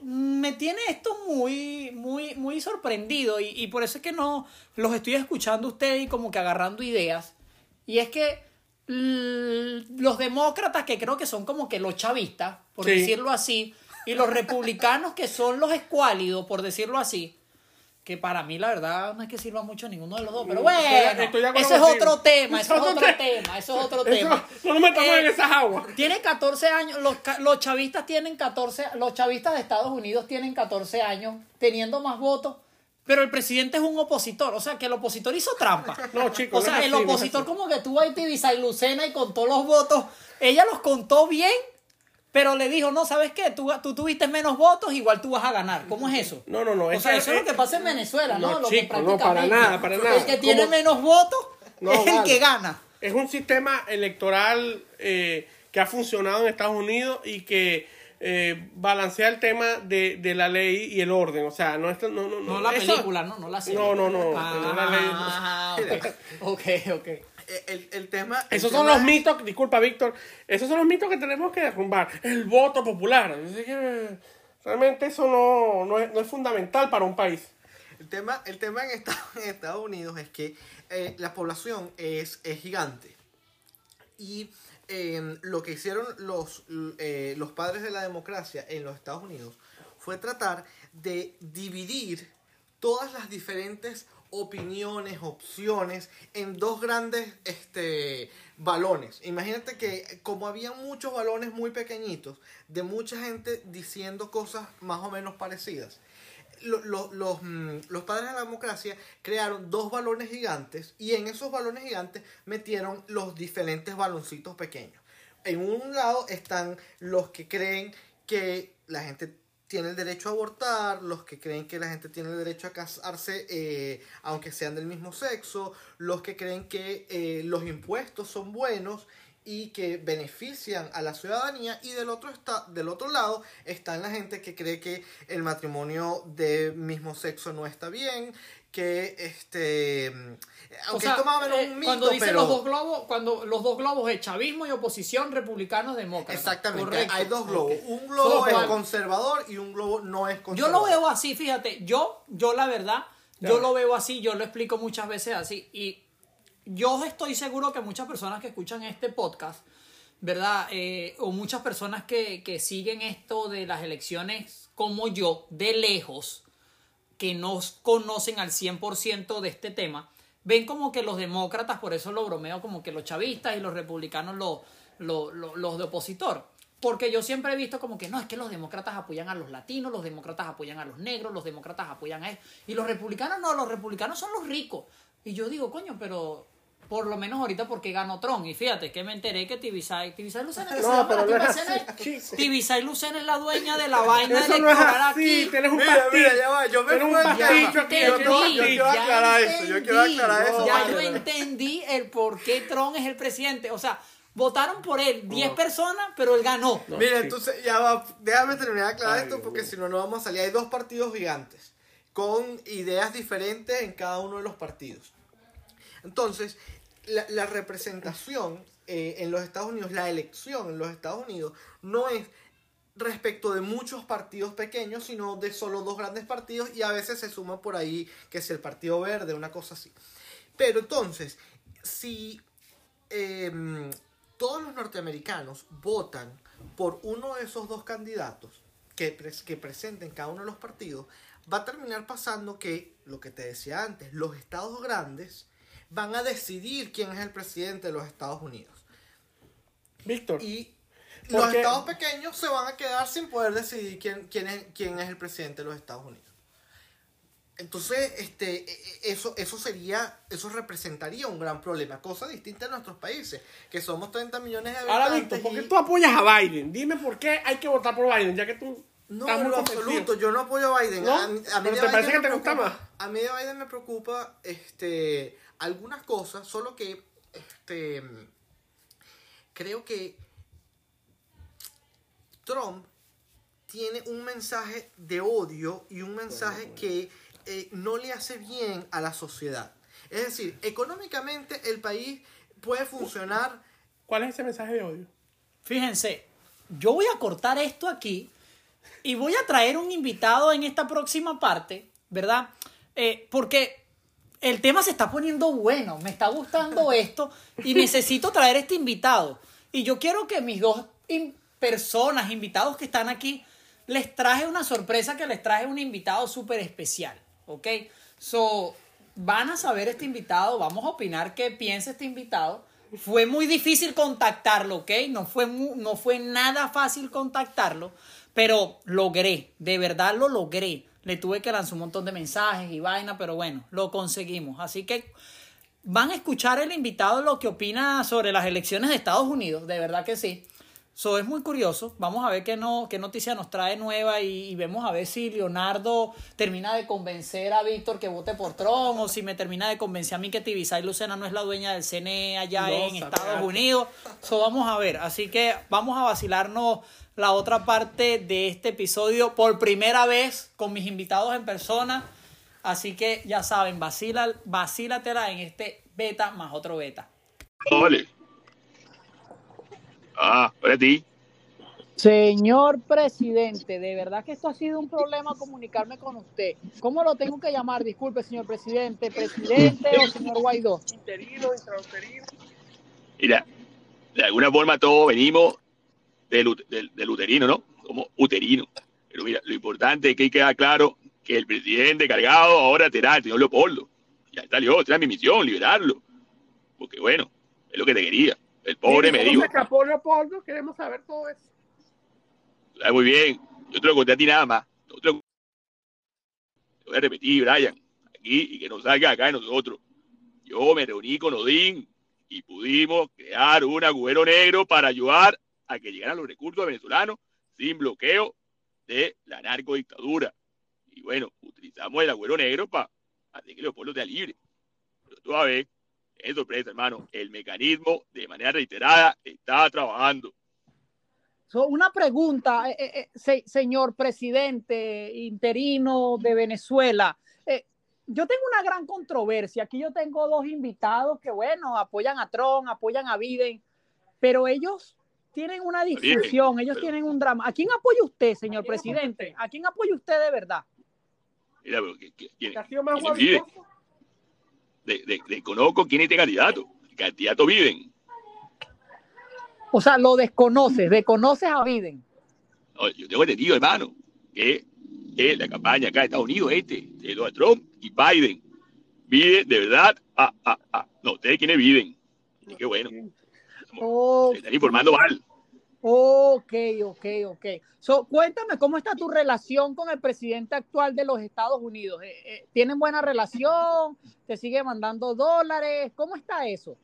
me tiene esto muy, muy, muy sorprendido y, y por eso es que no los estoy escuchando ustedes y como que agarrando ideas. Y es que los demócratas, que creo que son como que los chavistas, por Sí. decirlo así, y los republicanos, que son los escuálidos, por decirlo así, que para mí la verdad no es que sirva mucho a ninguno de los dos, pero bueno, Estoy- estoy ese es otro tema, eso es Otro tema. eso es otro tema. no nos metamos Eh, en esas aguas. tiene 14 años, los, los chavistas tienen 14, los chavistas de Estados Unidos tienen 14 años teniendo más votos, pero el presidente es un opositor, o sea que el opositor hizo trampa. No, chicos, O sea, no el así, opositor como que tuvo a Itibiza y Lucena y contó los votos, ella los contó bien, pero le dijo, no, ¿sabes qué? Tú, tú tuviste menos votos, igual tú vas a ganar. ¿Cómo es eso? No, no, no. O sea, que- eso es lo que pasa en Venezuela, ¿no? No, Lo que chico, no, para nada, para nada. El que tiene menos votos No, es el vale. que gana. Es un sistema electoral eh, que ha funcionado en Estados Unidos y que eh, balancea el tema de, de la ley y el orden. O sea, no, es- no, no, no, No la eso- película, no, no la serie. No, no, no, Ah, no la ok, ok. Eh, El, el tema... el Esos son los es- mitos, disculpa Víctor, esos son los mitos que tenemos que derrumbar. El voto popular. Realmente eso no, no, es, no es fundamental para un país. El tema, el tema en, Estados, en Estados Unidos es que eh, la población es, es gigante. Y eh, lo que hicieron los, eh, los padres de la democracia en los Estados Unidos fue tratar de dividir todas las diferentes opiniones, opciones en dos grandes este, balones. Imagínate que como había muchos balones muy pequeñitos de mucha gente diciendo cosas más o menos parecidas, lo- lo- los, mm, los padres de la democracia crearon dos balones gigantes y en esos balones gigantes metieron los diferentes baloncitos pequeños. En un lado están los que creen que la gente tiene el derecho a abortar, los que creen que la gente tiene el derecho a casarse eh, aunque sean del mismo sexo, los que creen que eh, los impuestos son buenos y que benefician a la ciudadanía y del otro está del otro lado están la gente que cree que el matrimonio de mismo sexo no está bien que este O aunque sea, esto más o menos eh, un mito cuando dicen pero los dos globos, cuando los dos globos es chavismo y oposición, republicanos, demócratas. exactamente Correcto. hay dos globos. Un globo es conservador y un globo no es Yo conservador. lo veo así, fíjate, yo, yo la verdad, yo lo veo así, yo lo explico muchas veces así y yo estoy seguro que muchas personas que escuchan este podcast, ¿verdad? Eh, o muchas personas que, que siguen esto de las elecciones como yo, de lejos, que no conocen al 100% de este tema, ven como que los demócratas, por eso lo bromeo, como que los chavistas y los republicanos lo, lo- lo- los de opositor. Porque yo siempre he visto como que no, es que los demócratas apoyan a los latinos, los demócratas apoyan a los negros, los demócratas apoyan a eso. Y los republicanos no, los republicanos son los ricos. Y yo digo, coño, pero por lo menos ahorita porque ganó Trump. Y fíjate que me enteré que Tibisay, Tibisay Lucena, que se No, llama pero la no es Tibisay, así, chico. Tibisay Lucena es la dueña de la vaina Eso no es electoral así, aquí. tienes un Mira, pastillo. mira, ya va, yo me un pastillo aquí, Yo quiero- entendí, yo quiero pastillo. aclarar eso, yo quiero entendí. aclarar eso. Ya yo entendí el por qué Trump es el presidente. O sea, votaron por él 10 personas, pero él ganó. No, Mira, sí. entonces ya va, déjame terminar de aclarar Ay, esto porque si no, no vamos a salir. Hay dos partidos gigantes con ideas diferentes en cada uno de los partidos. Entonces, la, representación eh, en los Estados Unidos, la elección en los Estados Unidos, no es respecto de muchos partidos pequeños, sino de solo dos grandes partidos y a veces se suma por ahí que es el Partido Verde, una cosa así. Pero entonces, si em, todos los norteamericanos votan por uno de esos dos candidatos que, que presenten cada uno de los partidos, va a terminar pasando que, lo que te decía antes, los estados grandes van a decidir quién es el presidente de los Estados Unidos. Víctor, Y ¿Por los estados pequeños se van a quedar sin poder decidir quién, quién, es, quién es el presidente de los Estados Unidos. Entonces, este, e- e- eso, eso sería, eso representaría un gran problema, cosa distinta en nuestros países, que somos 30 millones de ahora habitantes. Víctor, ¿por qué y- tú apoyas a Biden? Dime por qué hay que votar por Biden, ya que tú No, en lo absoluto, yo no apoyo a Biden. ¿No? A, a mí ¿Pero de te Biden parece que te gusta más? A mí de Biden me preocupa este, algunas cosas, solo que este, creo que Trump tiene un mensaje de odio y un mensaje que eh, no le hace bien a la sociedad. Es decir, económicamente el país puede funcionar ¿Cuál es ese mensaje de odio? Fíjense, yo voy a cortar esto aquí y voy a traer un invitado en esta próxima parte, ¿verdad? Eh, porque el tema se está poniendo bueno, me está gustando esto y necesito traer este invitado. Y yo quiero que mis dos personas, invitados que están aquí, les traje una sorpresa que les traje un invitado súper especial, ¿ok? So, van a saber este invitado, vamos a opinar qué piensa este invitado. Fue muy difícil contactarlo, ¿ok? No fue, no fue nada fácil contactarlo, pero logré, de verdad lo logré. Le tuve que lanzar un montón de mensajes y vaina, pero bueno, lo conseguimos. Así que van a escuchar el invitado lo que opina sobre las elecciones de Estados Unidos, de verdad que sí. So, es muy curioso. Vamos a ver qué, no, qué noticia nos trae nueva y, y vemos a ver si Leonardo termina de convencer a Víctor que vote por Trump o si me termina de convencer a mí que Tibisay Lucena no es la dueña del CNE allá No, en Estados. Unidos. So, vamos a ver. Así que vamos a vacilarnos la otra parte de este episodio por primera vez con mis invitados en persona. Así que ya saben, vacila, vacílatela en este beta más otro beta. Ole. Ah, para ti. Señor presidente, de verdad que esto ha sido un problema comunicarme con usted. ¿Cómo lo tengo que llamar? Disculpe, señor presidente, presidente o señor Guaidó. Interino, intrauterino. Mira, de alguna forma todos venimos del, del, del uterino, ¿no? Como uterino. Pero mira, lo importante es que queda claro que el presidente cargado ahora será el señor Leopoldo. Ya salió, esa es mi misión, liberarlo. Porque bueno, es lo que te quería. El pobre me ¿Cómo dijo, escapó Leopoldo? Queremos saber todo eso. "Sabes muy bien, yo te lo conté a ti nada más. Te lo- voy a repetir, Brian, aquí y que no salga acá de nosotros. Yo me reuní con Odín y pudimos crear un agujero negro para ayudar a que llegaran los recursos venezolanos sin bloqueo de la narcodictadura. Y bueno, utilizamos el agujero negro para hacer que Leopoldo sea libre. Pero tú a ver, es sorpresa, hermano, el mecanismo de manera reiterada está trabajando. So, una pregunta, eh, eh, eh, se- señor presidente interino de Venezuela. Eh, yo tengo una gran controversia. Aquí yo tengo dos invitados que, bueno, apoyan a Trump, apoyan a Biden, pero ellos tienen una discusión, ellos pero- tienen un drama. ¿A quién apoya usted, señor ¿A quién apoya presidente? usted? ¿A quién apoya usted de verdad? Mira, pero ¿quién- Que ha sido más quién vive? guapitoso. de, de- desconozco quién es este candidato. El candidato Biden. O sea, lo desconoces, desconoces a Biden. No, yo tengo entendido, hermano, que, que la campaña acá de Estados Unidos, este, de Donald Trump y Biden. Biden, de verdad, ah, ah, ah. No, ustedes quién es Biden. Qué bueno. Se están informando mal. Ok, ok, ok. So, cuéntame cómo está tu relación con el presidente actual de los Estados Unidos. Eh, eh, ¿Tienen buena relación? ¿Te sigue mandando dólares? ¿Cómo está eso?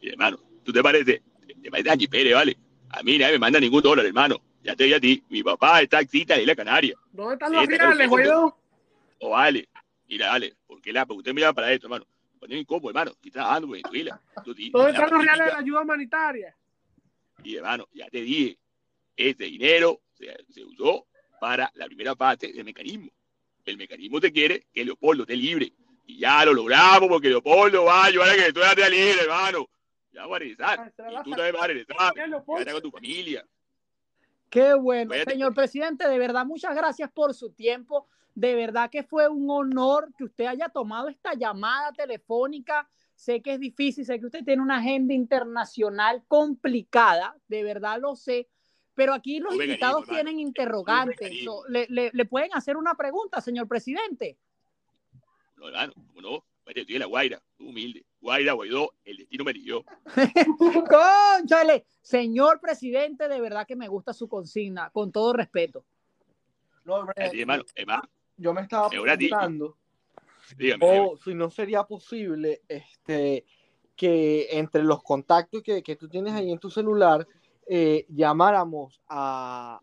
Hermano, ¿tú te pareces? Te pareces a Pérez, ¿vale? A mí nadie me manda ningún dólar, hermano. Ya te digo a ti, mi papá está taxista de Isla Canaria. ¿Dónde están los reales. Guaidó? O vale, mira, dale, porque la usted me llama para esto, hermano. Poner incómodo, hermano. Estoy trabajando. Tú, ti- ¿Dónde la están los reales de la ayuda humanitaria? Y hermano, ya te dije, ese dinero se, se usó para la primera parte del mecanismo. El mecanismo te quiere que Leopoldo esté libre. Y ya lo logramos porque Leopoldo va a ayudar a que tú estés libre, hermano. Ya vamos a regresar. Ah, Y tú también vas a regresar. Quédate con tu familia. Qué bueno. Señor presidente, de verdad, muchas gracias por su tiempo. De verdad que fue un honor que usted haya tomado esta llamada telefónica. Sé que es difícil, sé que usted tiene una agenda internacional complicada, de verdad lo sé, pero aquí los invitados tienen interrogantes. So, le, le- le pueden hacer una pregunta, señor presidente? No, hermano, ¿cómo no? Vete, estoy en la Guaira, tú humilde. Guaira, Guaidó, el destino me eligió. Conchale, señor presidente, de verdad que me gusta su consigna, con todo respeto. No, hombre, Así, hermano, hermano, yo me estaba preguntando dígame. dígame. o si no sería posible este, que entre los contactos que, que tú tienes ahí en tu celular eh, llamáramos a,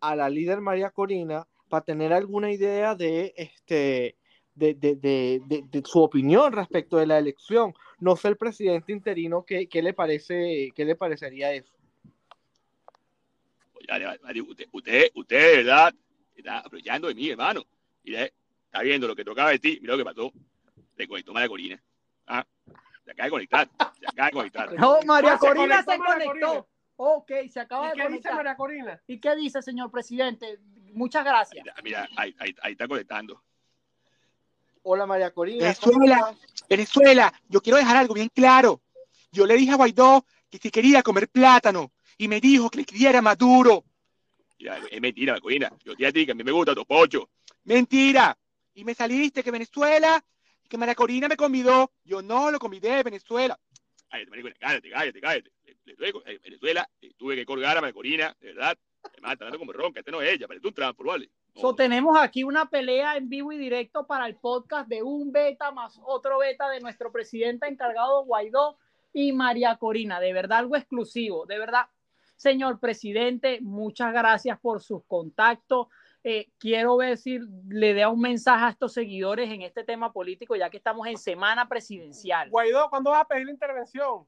a la líder María Corina para tener alguna idea de este de, de, de, de- su opinión respecto de la elección. No sé el presidente interino qué, qué le parece, qué le parecería eso. Oye, usted, usted, usted, verdad, está aprovechando de mí, hermano. Está viendo lo que tocaba de ti, mira lo que pasó. Se conectó María Corina. Ah, se acaba de conectar, se acaba de conectar. No, María Ah, se Corina se conectó. Corina. Ok, se acaba ¿Y de qué dice conectar. María Corina? ¿Y qué dice, señor presidente? Muchas gracias. Mira, ahí, ahí, ahí está conectando. Hola María Corina. ¿cómo Venezuela. Venezuela, yo quiero dejar algo bien claro. Yo le dije a Guaidó que si quería comer plátano y me dijo que le escribiera Maduro. Mira, es mentira, María Corina. Yo te dije a ti que a mí me gusta tu pocho. Mentira. Y me saliste que Venezuela, que María Corina me convidó. Yo no lo convidé, Venezuela. Cállate, María cállate, cállate, cállate. Le- le tuve- eh, Venezuela, eh, tuve que colgar a María Corina, de verdad. Además, está hablando como ronca, este no es ella, parece un trampo, ¿vale? No, So, tenemos aquí una pelea en vivo y directo para el podcast de un beta más otro beta de nuestro presidente encargado Guaidó y María Corina. De verdad, algo exclusivo. De verdad, señor presidente, muchas gracias por sus contactos. Eh, quiero ver si le da un mensaje a estos seguidores en este tema político, ya que estamos en semana presidencial. Guaidó, ¿cuándo vas a pedir la intervención?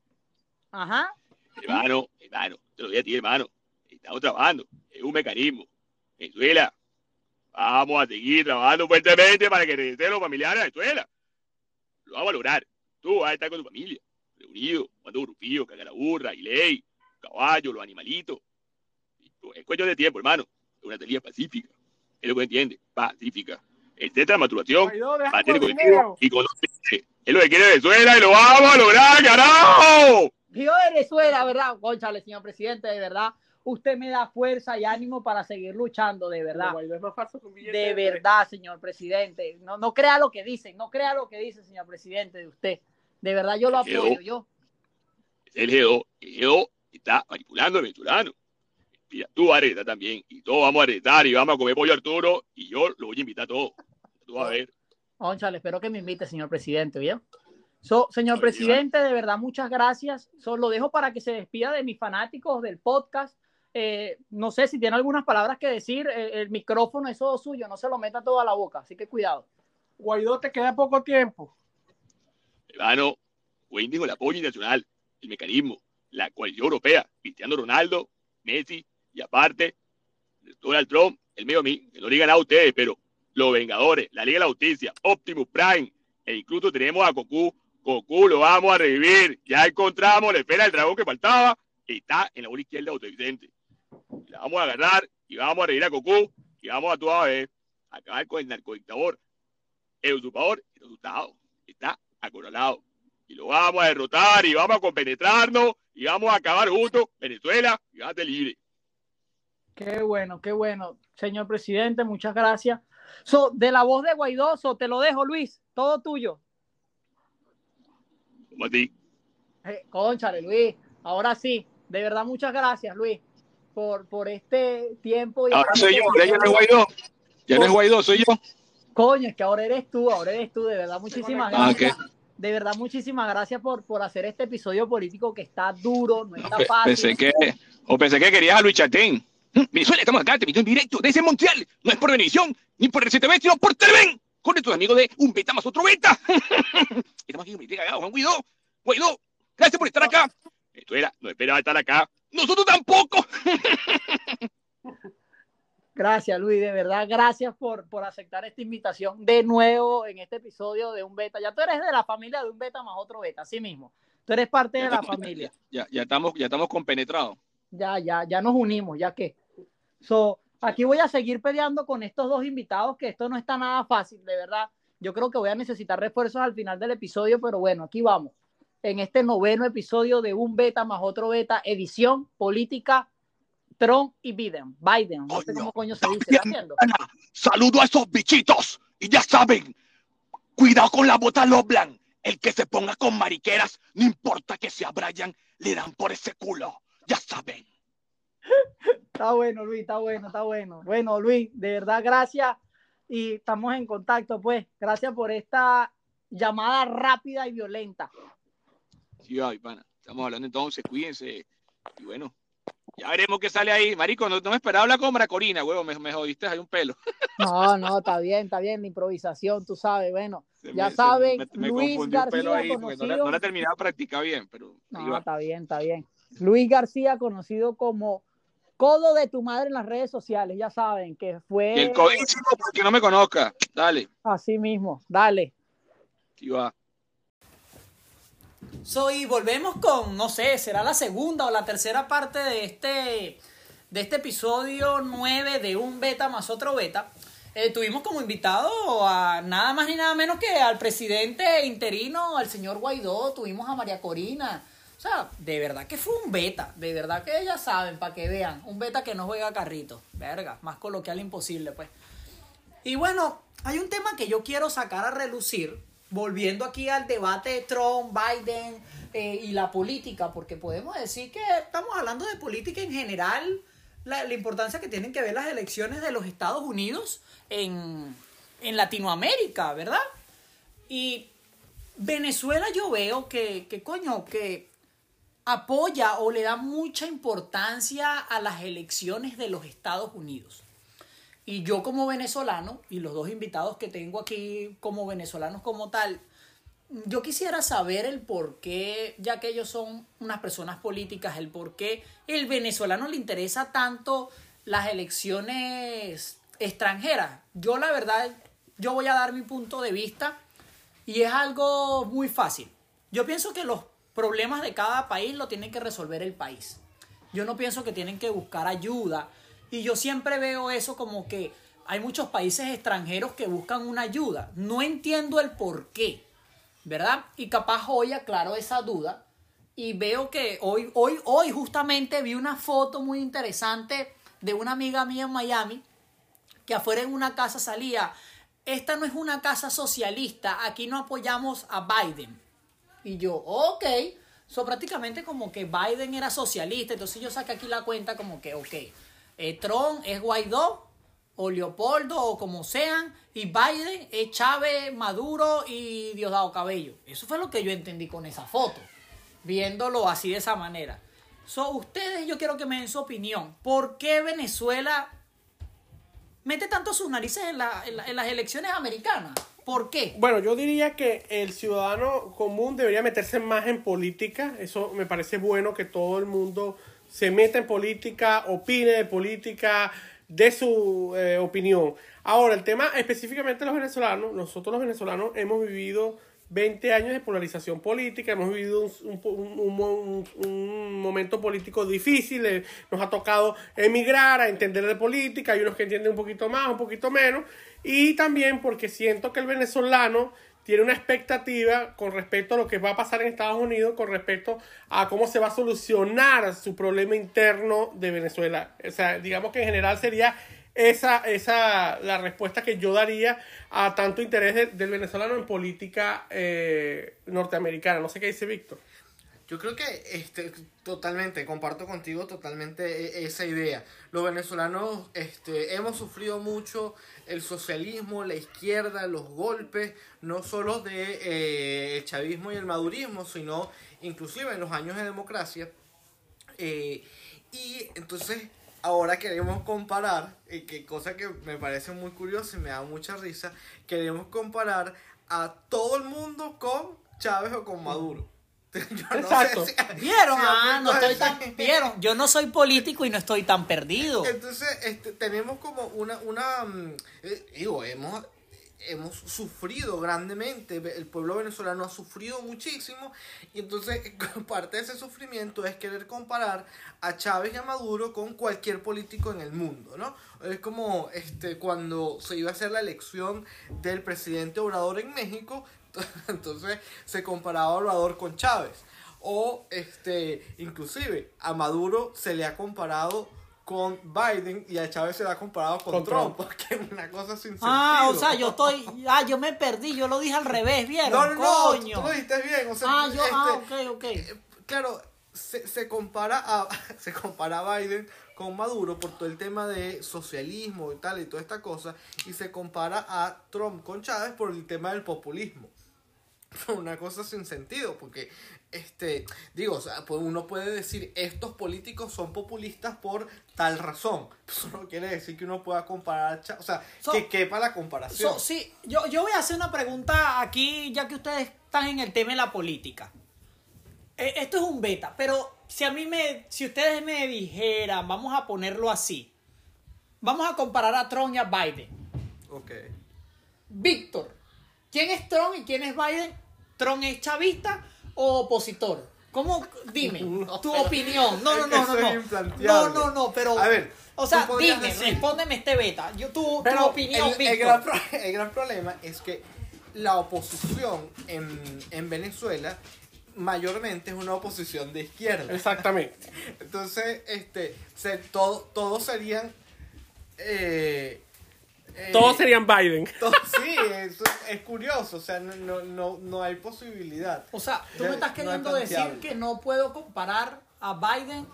Ajá. Hermano, hermano, te lo dije a ti, hermano. Estamos trabajando, es un mecanismo. Venezuela, vamos a seguir trabajando fuertemente para que regresen los familiares a Venezuela. Lo vamos a lograr. Tú vas a estar con tu familia, reunido, jugando grupillo, cagar la burra, y ley, caballo, los animalitos. Es cuestión de tiempo, hermano. Es una teoría pacífica. Es lo que entiende, pacífica. El centro de maturación mantiene colectivo y con Es lo que quiere Venezuela y lo vamos a lograr, carajo. Yo Venezuela, ¿verdad? Conchale, señor presidente, de verdad. Usted me da fuerza y ánimo para seguir luchando, de verdad. Guaidó es más falso que un billete De verdad, señor presidente. No, no crea lo que dicen, no crea lo que dice, señor presidente, de usted. De verdad, yo lo Yo- apoyo, yo. el G2, el G2 está manipulando al venezolano. Mira, tú vas a regresar también, y todos vamos a regresar, y vamos a comer pollo Arturo, y yo lo voy a invitar a todos. Tú vas a ver. Conchale, espero que me invite, señor presidente, ¿bien? So, señor presidente, de verdad, muchas gracias. So, lo dejo para que se despida de mis fanáticos del podcast. Eh, no sé si tiene algunas palabras que decir. Eh, el micrófono es todo suyo, no se lo meta todo a la boca, así que cuidado. Guaidó, te queda poco tiempo. Hermano, Wayne dijo el apoyo internacional, el mecanismo, la coalición europea, Cristiano Ronaldo, Messi, y aparte, Donald Trump, el medio a mí, que no digan a ustedes, pero los Vengadores, la Liga de la Justicia, Optimus Prime, e incluso tenemos a Goku, Goku lo vamos a revivir, ya encontramos la esfera del dragón que faltaba, está en la bola izquierda de Otto Vicente. La vamos a agarrar y vamos a revivir a Goku, y vamos a toda vez acabar con el narcodictador, el usurpador, el resultado está acorralado. Y lo vamos a derrotar y vamos a compenetrarnos y vamos a acabar juntos Venezuela y gánate libre. Qué bueno, qué bueno. Señor presidente, muchas gracias. So, de la voz de Guaidó, so, te lo dejo, Luis, todo tuyo. Como a ti. Eh, conchale, Luis. Ahora sí, de verdad, muchas gracias, Luis, por, por este tiempo. Y Ahora soy yo, ya no es Guaidó. Ya no es Guaidó, soy yo. Coño, es que ahora eres tú, ahora eres tú, de verdad, muchísimas Ah, gracias. De verdad, muchísimas gracias por, por hacer este episodio político que está duro, no está fácil. Pensé que, o pensé que querías a Luis Chatén. Venezuela, estamos acá, te en directo desde Montreal. No es por Venevisión, ni por RCTV, sino por Televen. Con tus amigos de Un Beta más otro Beta. Estamos aquí con mi cagado, Juan Guaidó. Guaidó, gracias por estar acá. Era, no esperaba estar acá. Nosotros tampoco. Gracias, Luis, de verdad, gracias por, por aceptar esta invitación de nuevo en este episodio de Un Beta. Ya tú eres de la familia de Un Beta más otro Beta, así mismo. Tú eres parte de la familia. Ya, ya estamos, ya estamos compenetrados. Ya, ya, ya nos unimos, ya que. So, aquí voy a seguir peleando con estos dos invitados, que esto no está nada fácil, de verdad. Yo creo que voy a necesitar refuerzos al final del episodio, pero bueno, aquí vamos. En este noveno episodio de Un Beta más otro Beta, edición política, Trump y Biden. Biden, no sé cómo coño se dice. Saludo a esos bichitos. Y ya saben, cuidado con la bota Loblan. El que se ponga con mariqueras, no importa que sea Brian, le dan por ese culo. Ya saben. Está bueno, Luis, está bueno, está bueno. Bueno, Luis, de verdad, gracias. Y estamos en contacto, pues. Gracias por esta llamada rápida y violenta. Sí, ay, pana. Estamos hablando entonces, cuídense. Y bueno, ya veremos qué sale ahí. Marico, no, no me esperaba hablar con Maracorina, huevo. Me, me jodiste ahí un pelo. No, no, está bien, está bien, la improvisación, tú sabes, bueno. Se Ya me- saben, me, me Luis confundió un pelo García, ahí porque no, la- conocido- no la terminaba de practicar bien, pero No, está bien, está bien. Luis García, conocido como Codo de tu madre en las redes sociales, ya saben que Y fue el codísimo, porque no me conozca. Dale, así mismo. Dale. ahí va. So, y volvemos con, no sé, será la segunda o la tercera parte de este, de este episodio 9 de un beta más otro beta. Eh, tuvimos como invitado a nada más ni nada menos que al presidente interino, al señor Guaidó, tuvimos a María Corina. O sea, de verdad que fue un beta, de verdad que ya saben, para que vean, un beta que no juega carrito. Verga, más coloquial imposible, pues. Y bueno, hay un tema que yo quiero sacar a relucir, volviendo aquí al debate de Trump, Biden eh, y la política, porque podemos decir que estamos hablando de política en general, la, la importancia que tienen que ver las elecciones de los Estados Unidos en, en Latinoamérica, ¿verdad? Y Venezuela yo veo que, que coño, que apoya o le da mucha importancia a las elecciones de los Estados Unidos. Y yo como venezolano, y los dos invitados que tengo aquí como venezolanos como tal, yo quisiera saber el por qué, ya que ellos son unas personas políticas, el por qué el venezolano le interesa tanto las elecciones extranjeras. Yo la verdad, yo voy a dar mi punto de vista y es algo muy fácil. Yo pienso que los problemas de cada país lo tiene que resolver el país. Yo no pienso que tienen que buscar ayuda. Y yo siempre veo eso como que hay muchos países extranjeros que buscan una ayuda. No entiendo el por qué, ¿verdad? Y capaz hoy aclaro esa duda. Y veo que hoy, hoy, hoy justamente vi una foto muy interesante de una amiga mía en Miami que afuera en una casa salía, esta no es una casa socialista, aquí no apoyamos a Biden. Y yo, ok, so prácticamente como que Biden era socialista, entonces yo saqué aquí la cuenta como que, ok, eh, Trump es Guaidó o Leopoldo o como sean, y Biden es Chávez, Maduro y Diosdado Cabello. Eso fue lo que yo entendí con esa foto, viéndolo así de esa manera. So, ustedes, yo quiero que me den su opinión. ¿Por qué Venezuela mete tanto sus narices en, la- en la- en las elecciones americanas? ¿Por qué? Bueno, yo diría que el ciudadano común debería meterse más en política. Eso me parece bueno que todo el mundo se meta en política, opine de política, de su eh, opinión. Ahora, el tema específicamente de los venezolanos, nosotros los venezolanos hemos vivido 20 años de polarización política, hemos vivido un, un- momento político difícil, eh, nos ha tocado emigrar, a entender de política, hay unos que entienden un poquito más, un poquito menos, y también porque siento que el venezolano tiene una expectativa con respecto a lo que va a pasar en Estados Unidos, con respecto a cómo se va a solucionar su problema interno de Venezuela. O sea, digamos que en general sería esa, esa la respuesta que yo daría a tanto interés de- del venezolano en política eh, norteamericana. No sé qué dice Víctor. Yo creo que este, totalmente, comparto contigo totalmente e- esa idea. Los venezolanos este, hemos sufrido mucho el socialismo, la izquierda, los golpes, no solo de eh, el chavismo y el madurismo, sino inclusive en los años de democracia. Eh, y entonces ahora queremos comparar, y que cosa que me parece muy curiosa y me da mucha risa, queremos comparar a todo el mundo con Chávez o con Maduro. Yo no Exacto. sé si- ¿Vieron? si Ah, no estoy tan. ¿Vieron? Yo no soy político y no estoy tan perdido. Entonces, este, tenemos como una, una mm, eh, digo, hemos, hemos sufrido grandemente, el pueblo venezolano ha sufrido muchísimo, y entonces parte de ese sufrimiento es querer comparar a Chávez y a Maduro con cualquier político en el mundo, ¿no? Es como este, cuando se iba a hacer la elección del presidente Obrador en México, entonces se comparaba a Obrador con Chávez. O este, inclusive a Maduro se le ha comparado con Biden y a Chávez se le ha comparado con, Con Trump, Trump. porque es una cosa sin Ah, o sentido. sea, yo estoy. Ah, yo me perdí, yo lo dije al revés, ¿vieron? No, no, no, tú Coño. lo dijiste bien. O sea, Ah, yo, ah, este, ok, ok. eh, Claro, se, se compara a se compara a Biden con Maduro por todo el tema de socialismo y tal y toda esta cosa y se compara a Trump con Chávez por el tema del populismo. Una cosa sin sentido, porque este, digo, o sea, pues uno puede decir estos políticos son populistas por tal razón. Eso no quiere decir que uno pueda comparar, o sea, So- que quepa la comparación. So, sí, yo, yo voy a hacer una pregunta aquí, ya que ustedes están en el tema de la política. Eh, esto es un beta, pero si a mí me, si ustedes me dijeran, vamos a ponerlo así, vamos a comparar a Trump y a Biden. Ok. Víctor, ¿quién es Trump y quién es Biden? ¿Trump es chavista o opositor? ¿Cómo? Dime, tu pero- opinión. No, no, no, no. No, no, no, no, pero. A ver, O sea, dime, decir- respóndeme este beta. Yo, tu, tu Pero opinión, el, el gran, pro- el gran problema es que la oposición en, en Venezuela mayormente es una oposición de izquierda. Exactamente. Entonces, este, se, todo, todos serían... Eh, eh, Todos serían Biden. to- sí, eso es curioso, o sea, no, no, no, no hay posibilidad. O sea, tú me estás no queriendo es decir que no puedo comparar a Biden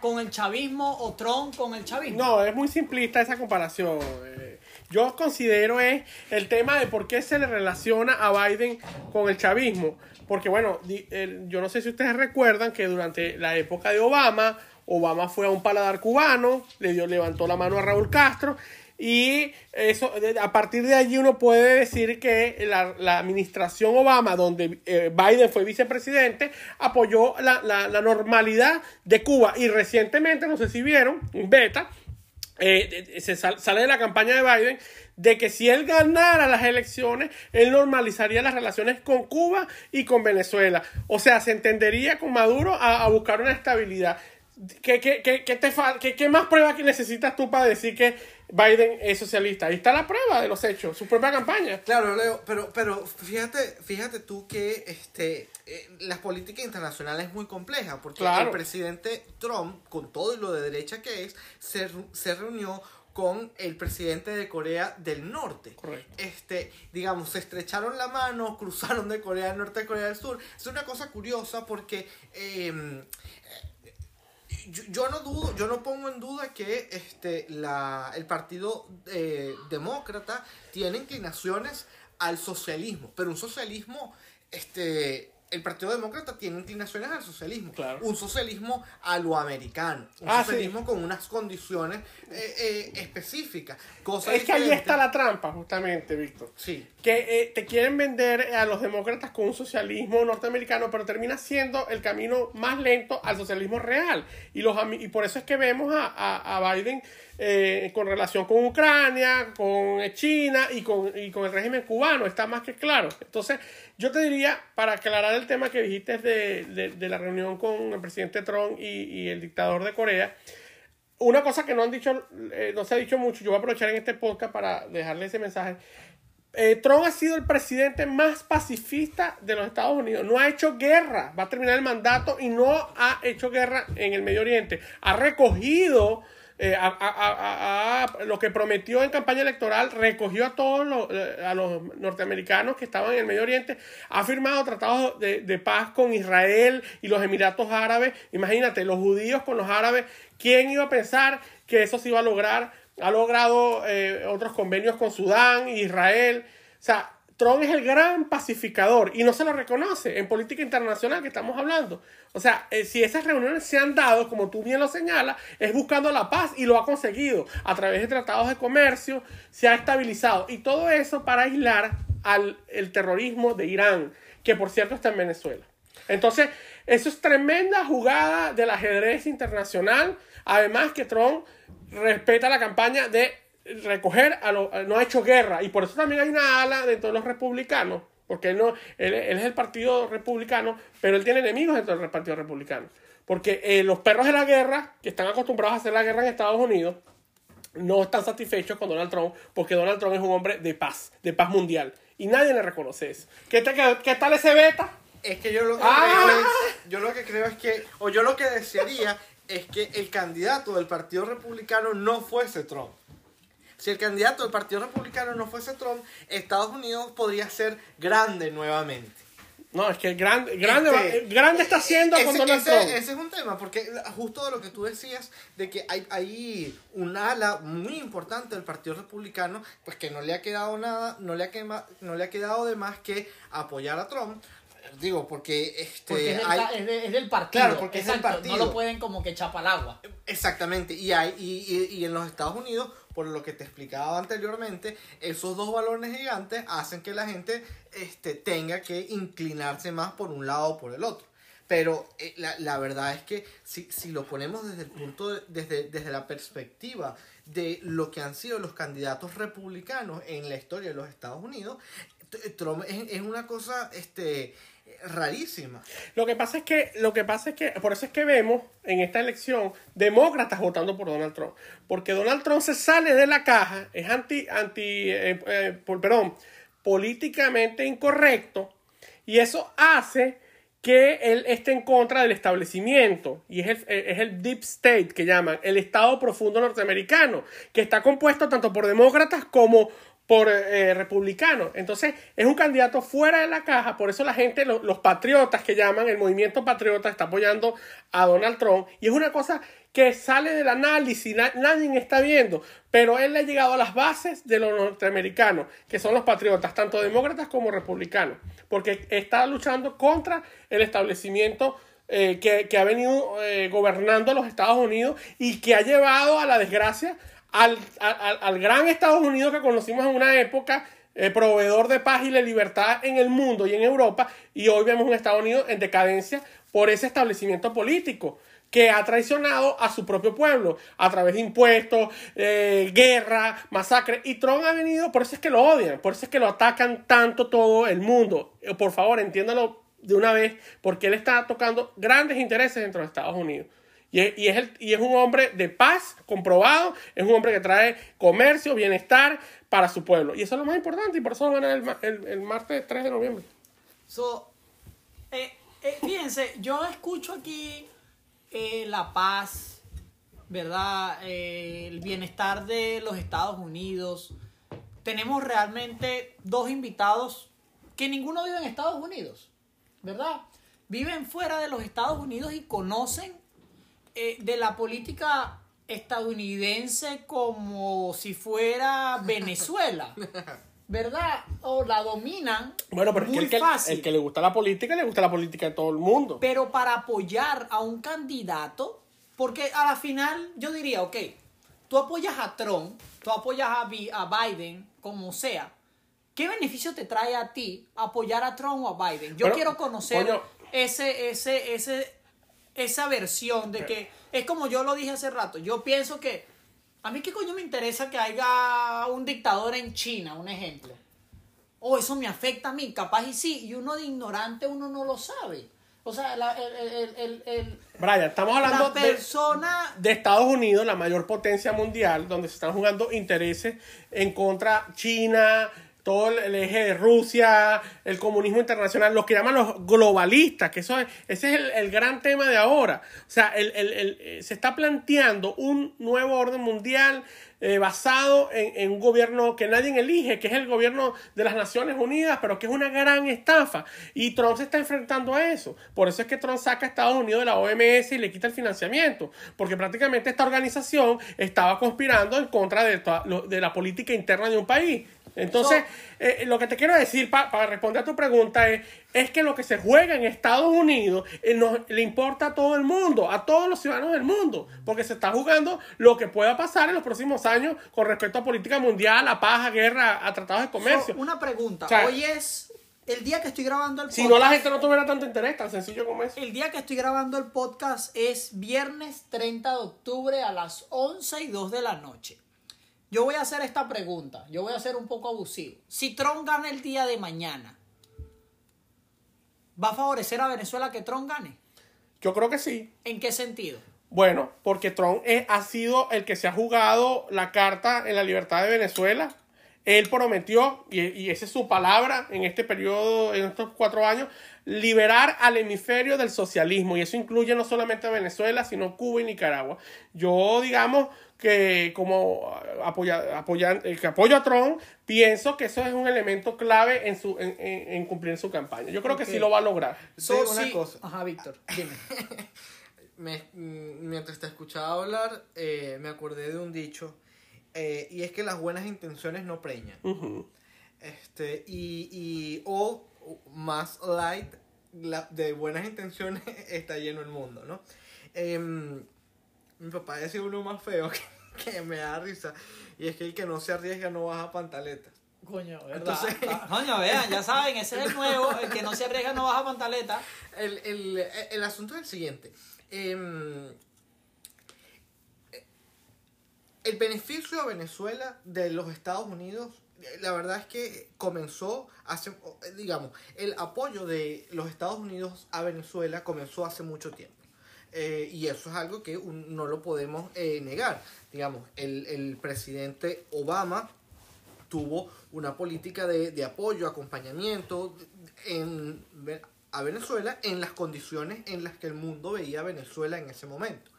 con el chavismo o Trump con el chavismo. No, es muy simplista esa comparación. Eh, Yo considero es el tema de por qué se le relaciona a Biden con el chavismo. Porque bueno, yo no sé si ustedes recuerdan que durante la época de Obama, Obama fue a un paladar cubano, le dio, levantó la mano a Raúl Castro. Y eso, a partir de allí uno puede decir que la, la administración Obama, donde eh, Biden fue vicepresidente, apoyó la, la- la normalidad de Cuba. Y recientemente, no sé si vieron, beta, eh, de- se sal- sale de la campaña de Biden de que si él ganara las elecciones, él normalizaría las relaciones con Cuba y con Venezuela. O sea, se entendería con Maduro a buscar una estabilidad. ¿Qué, qué, qué, qué te fal- qué- qué más pruebas que necesitas tú para decir que Biden es socialista? Ahí está la prueba de los hechos, su propia campaña. Claro, Leo, pero, pero fíjate, fíjate tú que este, eh, las políticas internacionales es muy compleja, porque Claro. el presidente Trump, con todo lo de derecha que es, se, se reunió con el presidente de Corea del Norte. Correcto. Este, digamos, se estrecharon la mano, cruzaron de Corea del Norte a Corea del Sur. Es una cosa curiosa porque em, yo, yo no dudo, yo no pongo en duda que este, la, el partido eh, demócrata tiene inclinaciones al socialismo, pero un socialismo, este, el partido demócrata tiene inclinaciones al socialismo, Claro. un socialismo a lo americano, un Ah, sí. socialismo con unas condiciones eh, eh, específicas. Cosa Es que ahí está la trampa, justamente, Víctor. Sí. que eh, te quieren vender a los demócratas con un socialismo norteamericano, pero termina siendo el camino más lento al socialismo real. Y, los, y por eso es que vemos a, a- a Biden eh, con relación con Ucrania, con China y con, y con el régimen cubano, está más que claro. Entonces, yo te diría, para aclarar el tema que dijiste de, de- de la reunión con el presidente Trump y, y el dictador de Corea, una cosa que no han dicho, eh, no se ha dicho mucho, yo voy a aprovechar en este podcast para dejarle ese mensaje. Eh, Trump ha sido el presidente más pacifista de los Estados Unidos. No ha hecho guerra. Va a terminar el mandato y no ha hecho guerra en el Medio Oriente. Ha recogido eh, a, lo que prometió en campaña electoral, recogió a todos los, eh, a los norteamericanos que estaban en el Medio Oriente, ha firmado tratados de, de paz con Israel y los Emiratos Árabes. Imagínate, los judíos con los árabes, ¿quién iba a pensar que eso se iba a lograr? Ha logrado eh, otros convenios con Sudán, Israel. O sea, Trump es el gran pacificador y no se lo reconoce en política internacional que estamos hablando. O sea, eh, si esas reuniones se han dado, como tú bien lo señalas, es buscando la paz y lo ha conseguido. A través de tratados de comercio se ha estabilizado. Y todo eso para aislar al el terrorismo de Irán, que por cierto está en Venezuela. Entonces, eso es tremenda jugada del ajedrez internacional. Además que Trump respeta la campaña de recoger a los... No ha hecho guerra. Y por eso también hay una ala dentro de los republicanos. Porque él, no, él, él es el partido republicano, pero él tiene enemigos dentro del partido republicano. Porque eh, los perros de la guerra, que están acostumbrados a hacer la guerra en Estados Unidos, no están satisfechos con Donald Trump, porque Donald Trump es un hombre de paz, de paz mundial. Y nadie le reconoce eso. ¿Qué, te- qué- qué tal ese beta? Es que yo lo que Ah. creo es, yo lo que creo es que, o yo lo que desearía es que el candidato del Partido Republicano no fuese Trump. Si el candidato del Partido Republicano no fuese Trump, Estados Unidos podría ser grande nuevamente. No, es que grande, grande, Este, grande está haciendo con ese, Donald ese- Trump. ese es un tema, porque justo de lo que tú decías, de que hay, hay un ala muy importante del Partido Republicano, pues que no le ha quedado nada, no le ha, quema- no le ha quedado de más que apoyar a Trump. Digo, porque este Porque es del, hay- ca- es de- es del partido. Claro, porque es del partido. No lo pueden como que chapar agua. Exactamente, y, hay, y, y- y en los Estados Unidos, por lo que te explicaba anteriormente, esos dos balones gigantes hacen que la gente este, tenga que inclinarse más por un lado o por el otro. Pero eh, la, la verdad es que si, si lo ponemos desde el punto, de- desde, desde la perspectiva de lo que han sido los candidatos republicanos en la historia de los Estados Unidos, Trump es, es una cosa este, rarísima. Lo que pasa es que, lo que pasa es que, por eso es que vemos en esta elección demócratas votando por Donald Trump. Porque Donald Trump se sale de la caja, es anti, anti, eh, eh, por- perdón, políticamente incorrecto, y eso hace que él esté en contra del establecimiento, y es el, eh, es el Deep State que llaman, el Estado Profundo Norteamericano, que está compuesto tanto por demócratas como por eh, republicanos. Entonces, es un candidato fuera de la caja, por eso la gente, lo- los patriotas que llaman, el movimiento patriota está apoyando a Donald Trump, y es una cosa que sale del análisis, na- nadie está viendo, pero él le ha llegado a las bases de los norteamericanos, que son los patriotas, tanto demócratas como republicanos, porque está luchando contra el establecimiento eh, que, que ha venido eh, gobernando los Estados Unidos y que ha llevado a la desgracia al, al- al gran Estados Unidos que conocimos en una época eh, proveedor de paz y de libertad en el mundo y en Europa, y hoy vemos un Estados Unidos en decadencia por ese establecimiento político que ha traicionado a su propio pueblo a través de impuestos, eh, guerra, masacre. Y Trump ha venido, por eso es que lo odian, por eso es que lo atacan tanto todo el mundo. Eh, Por favor, entiéndalo de una vez, porque él está tocando grandes intereses dentro de Estados Unidos. Y es, el- y es un hombre de paz, comprobado, es un hombre que trae comercio, bienestar para su pueblo. Y eso es lo más importante, y por eso va a ganar el, el, martes 3 de noviembre. So, eh, eh, fíjense, yo escucho aquí eh, la paz, ¿verdad? El bienestar de los Estados Unidos. Tenemos realmente dos invitados que ninguno vive en Estados Unidos, ¿verdad? Viven fuera de los Estados Unidos y conocen eh, de la política estadounidense como si fuera Venezuela, ¿verdad? O la dominan Bueno, pero es que muy el, que fácil. el que le gusta la política, le gusta la política de todo el mundo. Pero para apoyar a un candidato, porque a la final yo diría, ok, tú apoyas a Trump, tú apoyas a, a Biden, como sea. ¿Qué beneficio te trae a ti apoyar a Trump o a Biden? Yo quiero conocer coño. ese, ese, ese, esa versión de que es como yo lo dije hace rato. Yo pienso que a mí qué coño me interesa que haya un dictador en China, un ejemplo. O eso me afecta a mí, capaz y sí, y uno de ignorante uno no lo sabe. O sea, la, el, el, el, Brian, estamos hablando la de, persona de Estados Unidos, la mayor potencia mundial, donde se están jugando intereses en contra China, todo el, eje de Rusia, el comunismo internacional, lo que llaman los globalistas, que eso es, ese es el, el gran tema de ahora. O sea, el, el- el- eh, se está planteando un nuevo orden mundial eh, basado en, en un gobierno que nadie elige, que es el gobierno de las Naciones Unidas, pero que es una gran estafa. Y Trump se está enfrentando a eso. Por eso es que Trump saca a Estados Unidos de la OMS y le quita el financiamiento, porque prácticamente esta organización estaba conspirando en contra de, toda- lo- de la política interna de un país. Entonces, eh, lo que te quiero decir pa- para responder a tu pregunta es, es que lo que se juega en Estados Unidos eh, nos- le importa a todo el mundo, a todos los ciudadanos del mundo, porque se está jugando lo que pueda pasar en los próximos años con respecto a política mundial, a paz, a guerra, a tratados de comercio. So, una pregunta. O sea, Hoy es el día que estoy grabando el si podcast. no, la gente no tuviera tanto interés, tan sencillo como eso. El día que estoy grabando el podcast es viernes 30 de octubre a las 11 y 2 de la noche. Yo voy a hacer esta pregunta. Yo voy a ser un poco abusivo. Si Trump gana el día de mañana, ¿va a favorecer a Venezuela que Trump gane? Yo creo que sí. ¿En qué sentido? Bueno, porque Trump es- ha sido el que se ha jugado la carta en la libertad de Venezuela. Él prometió, y, y esa es su palabra en este periodo, en estos cuatro años, liberar al hemisferio del socialismo. Y eso incluye no solamente a Venezuela, sino Cuba y Nicaragua. Yo, digamos, que como apoya, apoyan- el que apoyo a Trump, pienso que eso es un elemento clave en, su, en, en- en cumplir su campaña. Yo creo que sí lo va a lograr. Digo una sí- cosa. Ajá, Víctor, dime. Me- mientras te escuchaba hablar, eh, me acordé de un dicho, eh, y es que las buenas intenciones no preñan. Este, y, y o más light la- de buenas intenciones está lleno el mundo, ¿no? Em, mi papá decía uno más feo que, que me da risa, y es que el que no se arriesga no baja pantaletas. Coño, ¿verdad? Entonces- Ah, Coño, vean, ya saben, ese es el nuevo. El que no se arriesga no baja pantaleta. El, el, el asunto es el siguiente. Em, el beneficio a Venezuela de los Estados Unidos, la verdad es que comenzó hace, digamos, el apoyo de los Estados Unidos a Venezuela comenzó hace mucho tiempo. Eh, y eso es algo que un- no lo podemos eh, negar. Digamos, el, el presidente Obama tuvo una política de, de apoyo, acompañamiento en, a Venezuela en las condiciones en las que el mundo veía Venezuela en ese momento.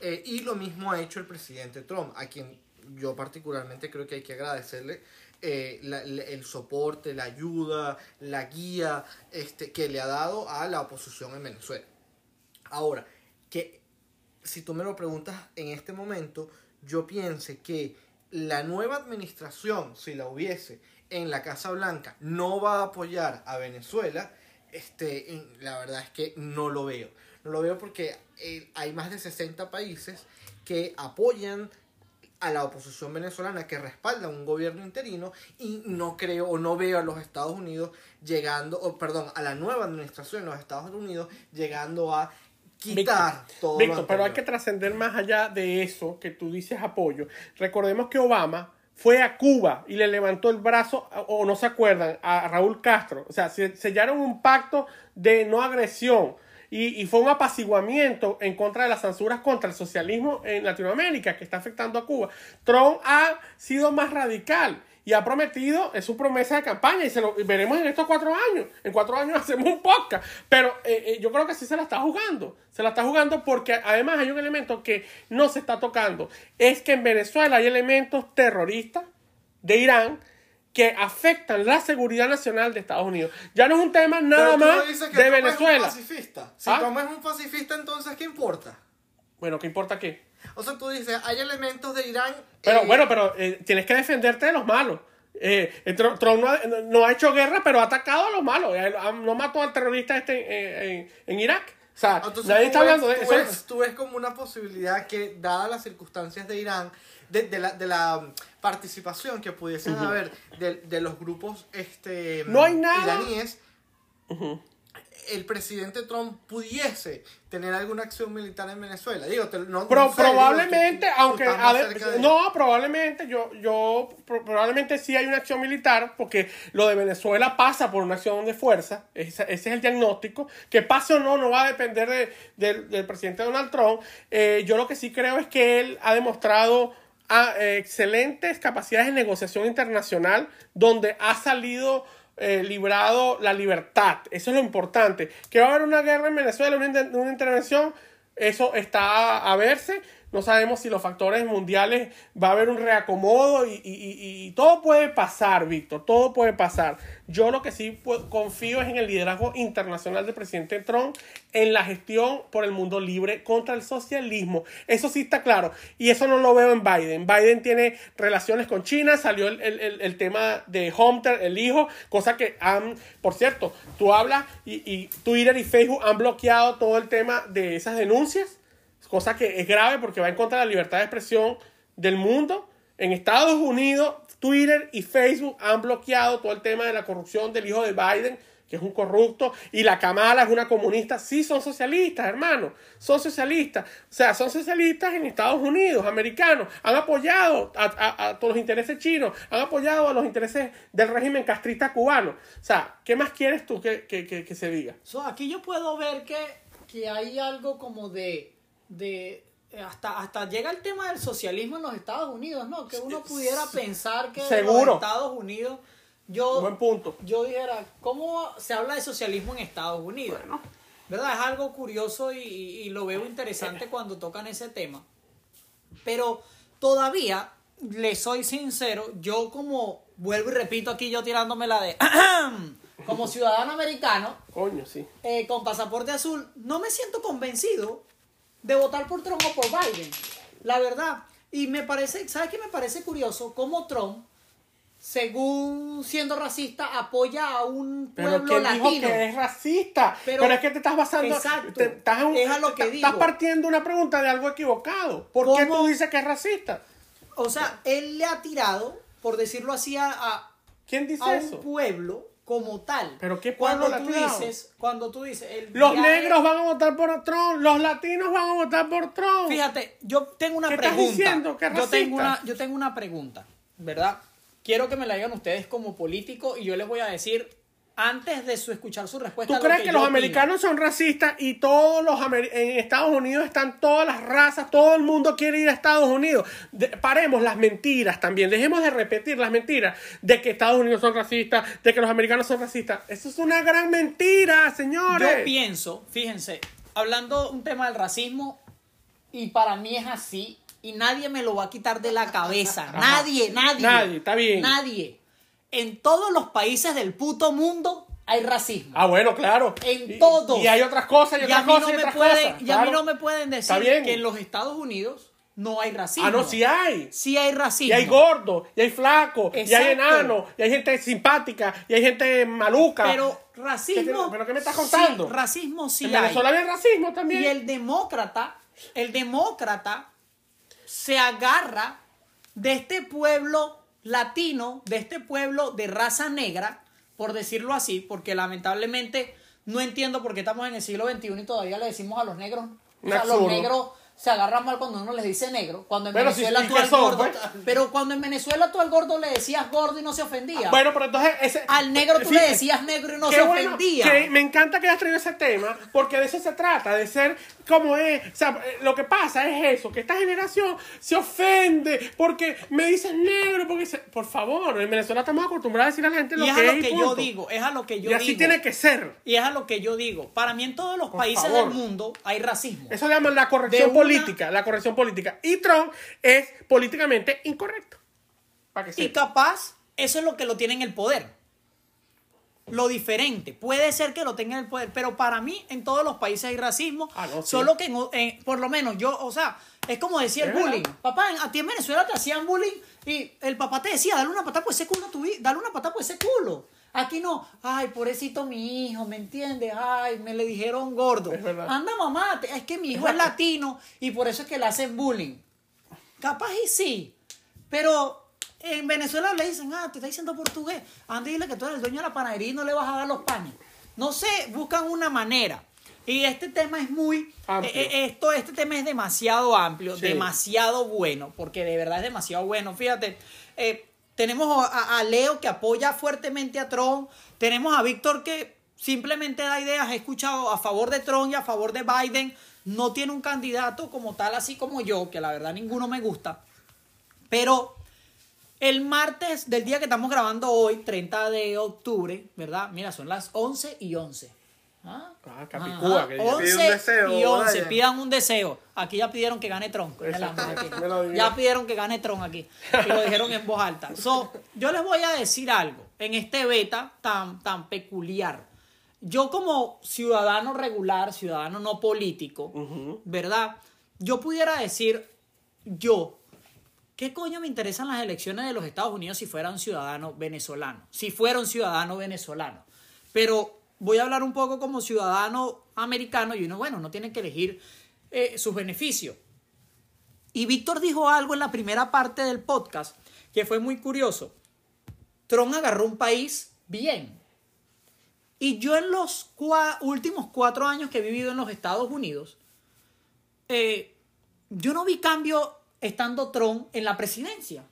Eh, y lo mismo ha hecho el presidente Trump, a quien yo particularmente creo que hay que agradecerle el soporte, la ayuda, la guía este, que le ha dado a la oposición en Venezuela. Ahora, si tú me lo preguntas en este momento, yo piense que la nueva administración, si la hubiese en la Casa Blanca, no va a apoyar a Venezuela, este, la verdad es que no lo veo. No lo veo porque eh, hay más de 60 países que apoyan a la oposición venezolana que respalda un gobierno interino y no creo o no veo a los Estados Unidos llegando, o perdón, a la nueva administración de los Estados Unidos llegando a quitar todo Víctor, pero hay que trascender más allá de eso que tú dices apoyo. Recordemos que Obama fue a Cuba y le levantó el brazo, o no se acuerdan, a Raúl Castro. O sea, se- sellaron un pacto de no agresión. Y, y fue un apaciguamiento en contra de las censuras contra el socialismo en Latinoamérica que está afectando a Cuba. Trump ha sido más radical y ha prometido, es su promesa de campaña y se lo y veremos en estos cuatro años. En cuatro años hacemos un podcast. Pero eh, eh, yo creo que sí se la está jugando. Se la está jugando porque además hay un elemento que no se está tocando. Es que en Venezuela hay elementos terroristas de Irán que afectan la seguridad nacional de Estados Unidos. Ya no es un tema nada Pero tú más dices que de Trump Es Venezuela. un pacifista. Si ¿Ah? Es un pacifista, entonces ¿qué importa? Bueno, ¿qué importa qué? O sea, tú dices, hay elementos de Irán. Pero eh, bueno, pero eh, tienes que defenderte de los malos. Eh, Tr- Trump no ha, no ha hecho guerra, pero ha atacado a los malos. Eh, No mató al terrorista este en, en Irak. O sea, Entonces, nadie está ves- hablando de tú eso. ves- tú ves como una posibilidad que, dadas las circunstancias de Irán, de, de la, de la participación que pudiesen haber de, de los grupos este, No hay nada. iraníes, el presidente Trump pudiese tener alguna acción militar en Venezuela. Digo, te- no, Pro- no sé, digo, probablemente, tú aunque no, probablemente yo, yo pro- probablemente sí hay una acción militar, porque lo de Venezuela pasa por una acción de fuerza, ese, ese es el diagnóstico, que pase o no, no va a depender de- del- del presidente Donald Trump. Eh, yo lo que sí creo es que él ha demostrado ah, eh, excelentes capacidades de negociación internacional donde ha salido eh, librado la libertad. Eso es lo importante. Que va a haber una guerra en Venezuela, una, una intervención, eso está a verse. No sabemos si los factores mundiales va a haber un reacomodo y, y- y- todo puede pasar, Víctor, todo puede pasar. Yo lo que sí confío es en el liderazgo internacional del presidente Trump en la gestión por el mundo libre contra el socialismo. Eso sí está claro. Y eso no lo veo en Biden. Biden tiene relaciones con China, salió el, el- el- tema de Hunter, el hijo, cosa que han, por cierto, tú hablas y, y Twitter y Facebook han bloqueado todo el tema de esas denuncias cosa que es grave porque va en contra de la libertad de expresión del mundo. En Estados Unidos, Twitter y Facebook han bloqueado todo el tema de la corrupción del hijo de Biden, que es un corrupto, y la Kamala es una comunista. Sí, son socialistas, hermano, son socialistas. O sea, son socialistas en Estados Unidos, americanos. Han apoyado a, a- a todos los intereses chinos, han apoyado a los intereses del régimen castrista cubano. O sea, ¿qué más quieres tú que, que- que- que se diga? Aquí yo puedo ver que, que hay algo como de, de hasta, hasta llega el tema del socialismo en los Estados Unidos, ¿no? Que uno pudiera pensar que en los Estados Unidos, yo, Buen punto. yo dijera, ¿cómo se habla de socialismo en Estados Unidos? ¿Verdad? Es algo curioso y, y- y lo veo interesante cuando tocan ese tema. Pero todavía, le soy sincero, yo como, vuelvo y repito aquí yo tirándome la de, como ciudadano americano, Coño, sí. eh, con pasaporte azul, no me siento convencido de votar por Trump o por Biden. La verdad. Y me parece, ¿sabes qué me parece curioso? Cómo Trump, según siendo racista, apoya a un Pero pueblo que él dijo latino. que es racista. Pero, Pero- es que te estás basando. Exacto. te- estás, en- Es a lo que te- digo. estás partiendo una pregunta de algo equivocado. ¿Por qué ¿Cómo? tú dices que es racista? O sea, él le ha tirado, por decirlo así, a, a, ¿Quién dice a eso? un pueblo como tal. ¿Pero qué pueblo cuando tú dices, cuando tú dices, el Los viaje- negros van a votar por Trump. Los latinos van a votar por Trump. Fíjate, yo tengo una ¿Qué estás pregunta. diciendo? ¿Que es yo tengo una, yo tengo una pregunta, ¿verdad? Quiero que me la digan ustedes como político y yo les voy a decir antes de su escuchar su respuesta. ¿Tú lo crees que, los opino. americanos son racistas y todos los amer- en Estados Unidos están todas las razas, todo el mundo quiere ir a Estados Unidos? De- paremos las mentiras también, dejemos de repetir las mentiras de que Estados Unidos son racistas, de que los americanos son racistas. Eso es una gran mentira, señores. Yo pienso, fíjense, hablando un tema del racismo y para mí es así y nadie me lo va a quitar de la cabeza. Nadie, nadie. Nadie, está bien. Nadie. En todos los países del puto mundo hay racismo. Ah, bueno, claro. En Y- todos. Y, hay otras cosas y Y otras a mí cosas no y me pueden, cosas. y a mí no me pueden decir que en los Estados Unidos no hay racismo. Ah, no, sí hay. Sí hay racismo. Y hay gordos, y hay flacos, y hay enanos, y hay gente simpática, y hay gente maluca. Pero ¿Qué racismo. pero qué me estás contando? Sí, racismo sí en hay. Venezuela hay racismo también. Y el demócrata, el demócrata se agarra de este pueblo latino, de este pueblo de raza negra, por decirlo así, porque lamentablemente no entiendo por qué estamos en el siglo XXI y todavía le decimos a los negros, o sea, los negros se agarran mal cuando uno les dice negro, cuando en Pero si- Venezuela ¿y tú al son, gordo, pues? pero cuando en Venezuela tú al gordo le decías gordo y no se ofendía. Bueno, pero entonces ese, Al negro tú le decías negro y no se bueno ofendía. que me encanta que hayas traído ese tema, porque de eso se trata, de ser como es. O sea, eh, lo que pasa es eso, que esta generación se ofende porque me dices negro, porque dice, por favor, en Venezuela estamos acostumbrados a decir a la gente lo y es que a es lo y que yo punto. digo, es a lo que yo y así digo. tiene que ser. Y es a lo que yo digo. Para mí en todos los Por países favor. del mundo hay racismo. Eso llaman la corrección una- política, la corrección política. Y Trump es políticamente incorrecto. Para que Y sepa. capaz, eso es lo que lo tiene en el poder. Lo diferente. Puede ser que lo tenga en el poder, pero para mí en todos los países hay racismo. Ah, no, sí. Solo que, en por lo menos yo, o sea, es como decía el verdad. bullying. Papá, en- a ti en Venezuela te hacían bullying y el papá te decía, dale una patada por ese culo a tu dale una patada por ese culo. Aquí no, ay, pobrecito mi hijo, ¿me entiendes? Ay, me le dijeron gordo. Es. Anda mamá, es que mi hijo es latino y por eso es que le hacen bullying. Capaz y sí, pero en Venezuela le dicen, ah, te está diciendo portugués, anda y dile que tú eres el dueño de la panadería y no le vas a dar los panes. No sé, buscan una manera. Y este tema es muy, Amplio. eh, eh, esto, este tema es demasiado amplio, Sí. demasiado bueno, porque de verdad es demasiado bueno. Fíjate, eh, tenemos a, Leo que apoya fuertemente a Trump, tenemos a Víctor que simplemente da ideas, he escuchado a favor de Trump y a favor de Biden, no tiene un candidato como tal, así como yo, que la verdad ninguno me gusta. Pero el martes del día que estamos grabando hoy, 30 de octubre, ¿verdad? Mira, son las 11 y 11. ¿Ah? Ah, Capicúa, Ajá, que ya- 11 Pide un deseo, y 11, Brian. pidan un deseo. Aquí ya pidieron que gane Tron. Ya pidieron que gane Tron aquí. Y lo dijeron en voz alta. So, yo les voy a decir algo en este beta tan, tan peculiar. Yo como ciudadano regular, ciudadano no político, ¿verdad? Yo pudiera decir, yo, ¿qué coño me interesan las elecciones de los Estados Unidos si fuera un ciudadano venezolano? Si fuera un ciudadano venezolano. Pero voy a hablar un poco como ciudadano americano y uno, bueno, no tiene que elegir eh, sus beneficios. Y Víctor dijo algo en la primera parte del podcast que fue muy curioso. Trump agarró un país bien. Y yo en los últimos cuatro años que he vivido en los Estados Unidos, eh, yo no vi cambio estando Trump en la presidencia.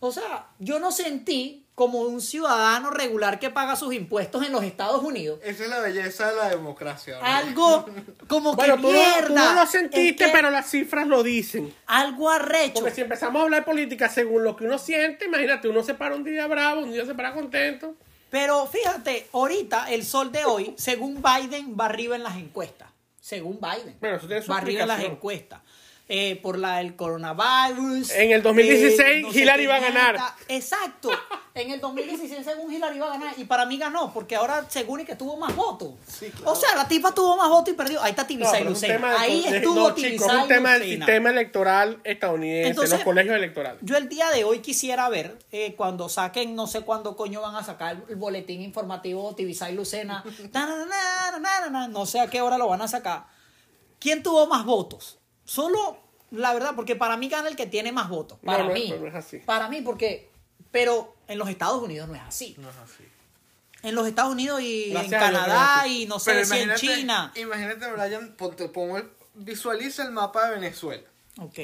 O sea, yo no sentí como un ciudadano regular que paga sus impuestos en los Estados Unidos. Esa es la belleza de la democracia. ¿no? Algo como Bueno, que tú, no- mierda. tú no lo sentiste, es que pero las cifras lo dicen. algo arrecho. Porque si empezamos a hablar de política según lo que uno siente, imagínate, uno se para un día bravo, un día se para contento. Pero fíjate, ahorita el sol de hoy, según Biden, va arriba en las encuestas. Según Biden. Bueno, eso tiene su va arriba en las encuestas. Eh, por la del coronavirus. En el 2016 eh, no Hillary va a ganar. Exacto. En el 2016 según Hillary iba a ganar. Y para mí ganó, porque ahora según y que tuvo más votos. O sea, la tipa tuvo más votos y perdió. Ahí está No, Tibisay un Lucena. Ahí de- estuvo no, chicos, es un tema del sistema electoral estadounidense, Entonces, los colegios electorales. Yo el día de hoy quisiera ver, eh, cuando saquen, no sé cuándo coño van a sacar el boletín informativo Tibisay Lucena, ta, na, na, na, na, na, na, no sé a qué hora lo van a sacar. ¿Quién tuvo más votos? Solo, la verdad, porque para mí gana el que tiene más votos. No, Para no es- mí. no es así. Para mí, porque. Pero en los Estados Unidos no es así. No es así. En los Estados Unidos y Gracias en no Canadá y no sé si en China. Imagínate, Brian, ponte, pongo el- visualiza el mapa de Venezuela. Ok.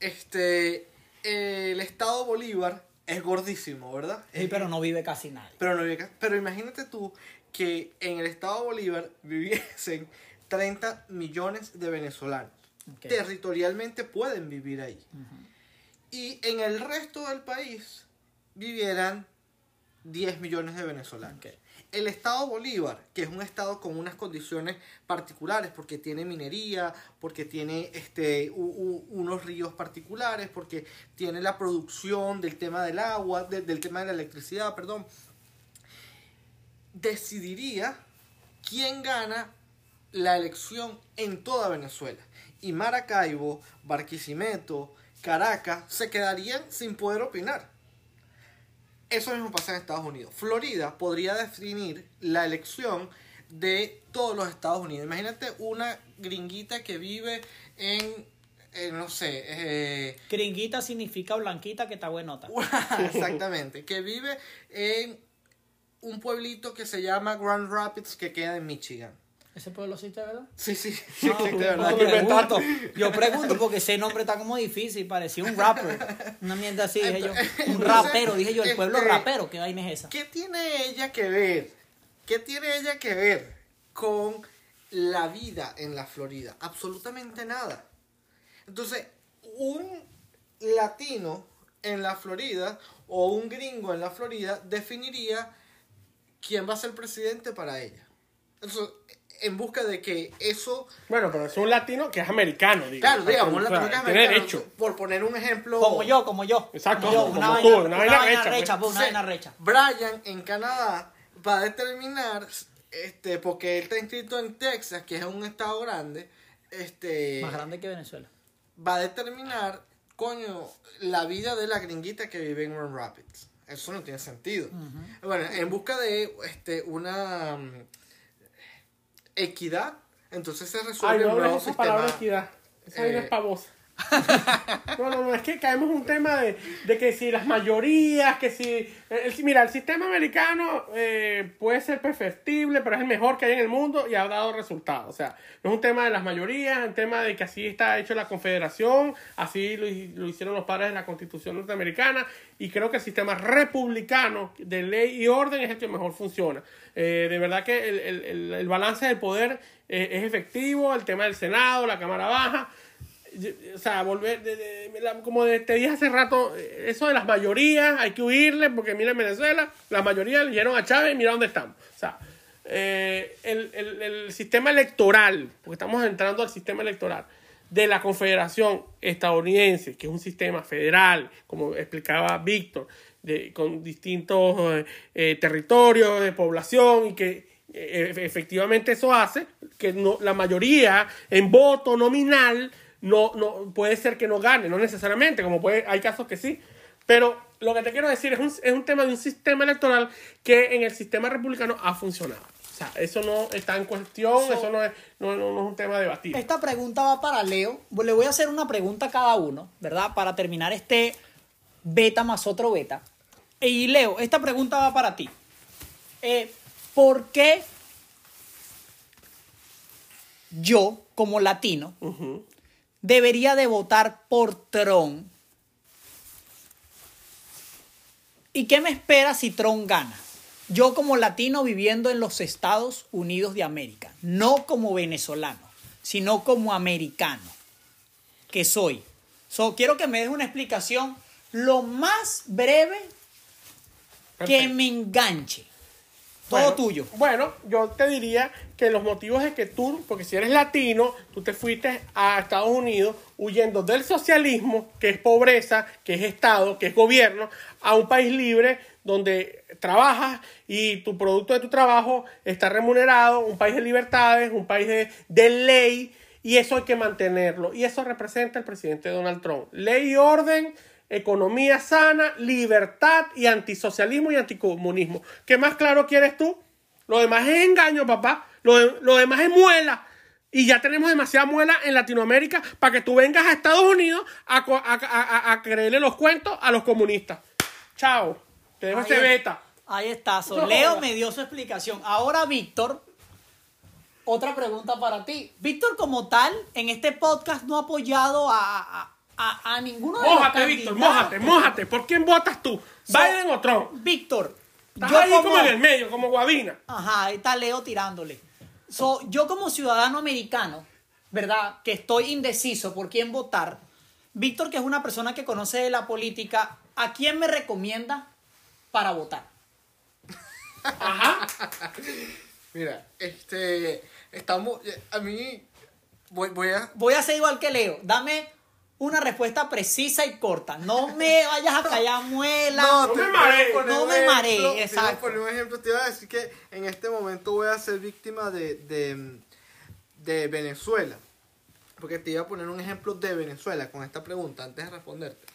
Este, el estado Bolívar es gordísimo, ¿verdad? Sí, pero no vive casi nadie. Pero, no ca- pero imagínate tú que en el estado Bolívar viviesen 30 millones de venezolanos. Territorialmente pueden vivir ahí. Y en el resto del país vivieran 10 millones de venezolanos. El estado Bolívar, que es un estado con unas condiciones particulares, porque tiene minería, porque tiene este, u- u- unos ríos particulares, porque tiene la producción del tema del agua, de- del tema de la electricidad, perdón, decidiría quién gana la elección en toda Venezuela. Y Maracaibo, Barquisimeto, Caracas se quedarían sin poder opinar. Eso mismo pasa en Estados Unidos. Florida podría definir la elección de todos los Estados Unidos. Imagínate una gringuita que vive en, en, no sé, eh, Gringuita significa blanquita que está buenota. exactamente, que vive en un pueblito que se llama Grand Rapids que queda en Michigan. ¿Ese pueblo sí está, verdad? Sí, sí, sí, No, de verdad. yo pregunto, yo pregunto porque ese nombre está como difícil, parecía un rapper. Una mierda así, dije yo. Un rapero, dije yo, el pueblo rapero, ¿qué vaina es esa? ¿Qué tiene ella que ver? ¿Qué tiene ella que ver con la vida en la Florida? Absolutamente nada. Entonces, un latino en la Florida o un gringo en la Florida definiría quién va a ser presidente para ella. Entonces, en busca de que eso Bueno, pero es un latino que es americano, digamos. Claro, digamos, un latino que es americano, derecho. Por poner un ejemplo. Como yo, como yo. Exacto, Como yo, como una tú, vaina, una vaina recha, recha, pues. pues, una vaina recha. Brian en Canadá va a determinar, este, porque él está inscrito en Texas, que es un estado grande, este, Más grande que Venezuela. va a determinar, coño, la vida de la gringuita que vive en Grand Rapids. Eso no tiene sentido. Bueno, en busca de este, una equidad, entonces se Ay, resuelve no un nuevo esa sistema. palabra equidad. Esa vaina eh, es pavosa. No, no, no, es que caemos en un tema de, de que si las mayorías, que si... el- mira, el sistema americano eh, puede ser perfectible, pero es el mejor que hay en el mundo y ha dado resultados. O sea, no es un tema de las mayorías, es un tema de que así está hecho la confederación, así lo, lo hicieron los padres de la constitución norteamericana y creo que el sistema republicano de ley y orden es el que mejor funciona. Eh, de verdad que el, el- el- balance del poder eh, es efectivo, el tema del Senado, la Cámara Baja o sea, volver, de- de- la- como te dije hace rato, eh, eso de las mayorías, hay que huirle, porque mira en Venezuela, la mayoría le dieron a Chávez y mira dónde estamos. O sea, el, el- el sistema electoral, porque estamos entrando al sistema electoral de la Confederación Estadounidense, que es un sistema federal, como explicaba Víctor, de, con distintos eh, eh, territorios de población y que eh, efectivamente eso hace que no, la mayoría en voto nominal no, no puede ser que no gane, no necesariamente, como puede, hay casos que sí. Pero lo que te quiero decir es un, es un tema de un sistema electoral que en el sistema republicano ha funcionado. O sea, eso no está en cuestión, eso no es, no, no- no es un tema debatido. Esta pregunta va para Leo. Le voy a hacer una pregunta a cada uno, ¿verdad? Para terminar este beta más otro beta. Y Leo, esta pregunta va para ti. Eh, ¿Por qué yo, como latino, debería de votar por Trump? ¿Y qué me espera si Trump gana? Yo como latino viviendo en los Estados Unidos de América, no como venezolano, sino como americano que soy. So, quiero que me des una explicación lo más breve que me enganche. Todo Bueno, tuyo. Bueno, yo te diría que los motivos es que tú, porque si eres latino, tú te fuiste a Estados Unidos huyendo del socialismo, que es pobreza, que es Estado, que es gobierno, a un país libre donde trabajas y tu producto de tu trabajo está remunerado, un país de libertades, un país de, de ley, y eso hay que mantenerlo. Y eso representa el presidente Donald Trump. Ley y orden, economía sana, libertad y antisocialismo y anticomunismo. ¿Qué más claro quieres tú? Lo demás es engaño, papá. Lo, de- lo demás es muela. Y ya tenemos demasiada muela en Latinoamérica para que tú vengas a Estados Unidos a, a- a- a- creerle los cuentos a los comunistas. Chao. Te dejo Ahí ese es- beta. Ahí está. so, Leo me dio su explicación. Ahora, Víctor, otra pregunta para ti. Víctor, como tal, en este podcast no ha apoyado a, a, ninguno de Mójate, los Víctor, candidatos. mójate, mójate. ¿Por quién votas tú? So- ¿Biden o Trump? Víctor, Estás yo ahí como... como... en el medio, como Guavina. Ajá, ahí está Leo tirándole. So, yo como ciudadano americano, ¿verdad? Que estoy indeciso por quién votar. Víctor, que es una persona que conoce de la política, ¿a quién me recomienda para votar? Mira, este. Estamos. A mí. Voy, voy a. Voy a hacer igual que Leo. Dame una respuesta precisa y corta. No me vayas a callar muela. No te me marees. No me marees, te voy a exacto. poner un ejemplo. Te iba a decir que en este momento voy a ser víctima de, de, de Venezuela. Porque te iba a poner un ejemplo de Venezuela con esta pregunta antes de responderte.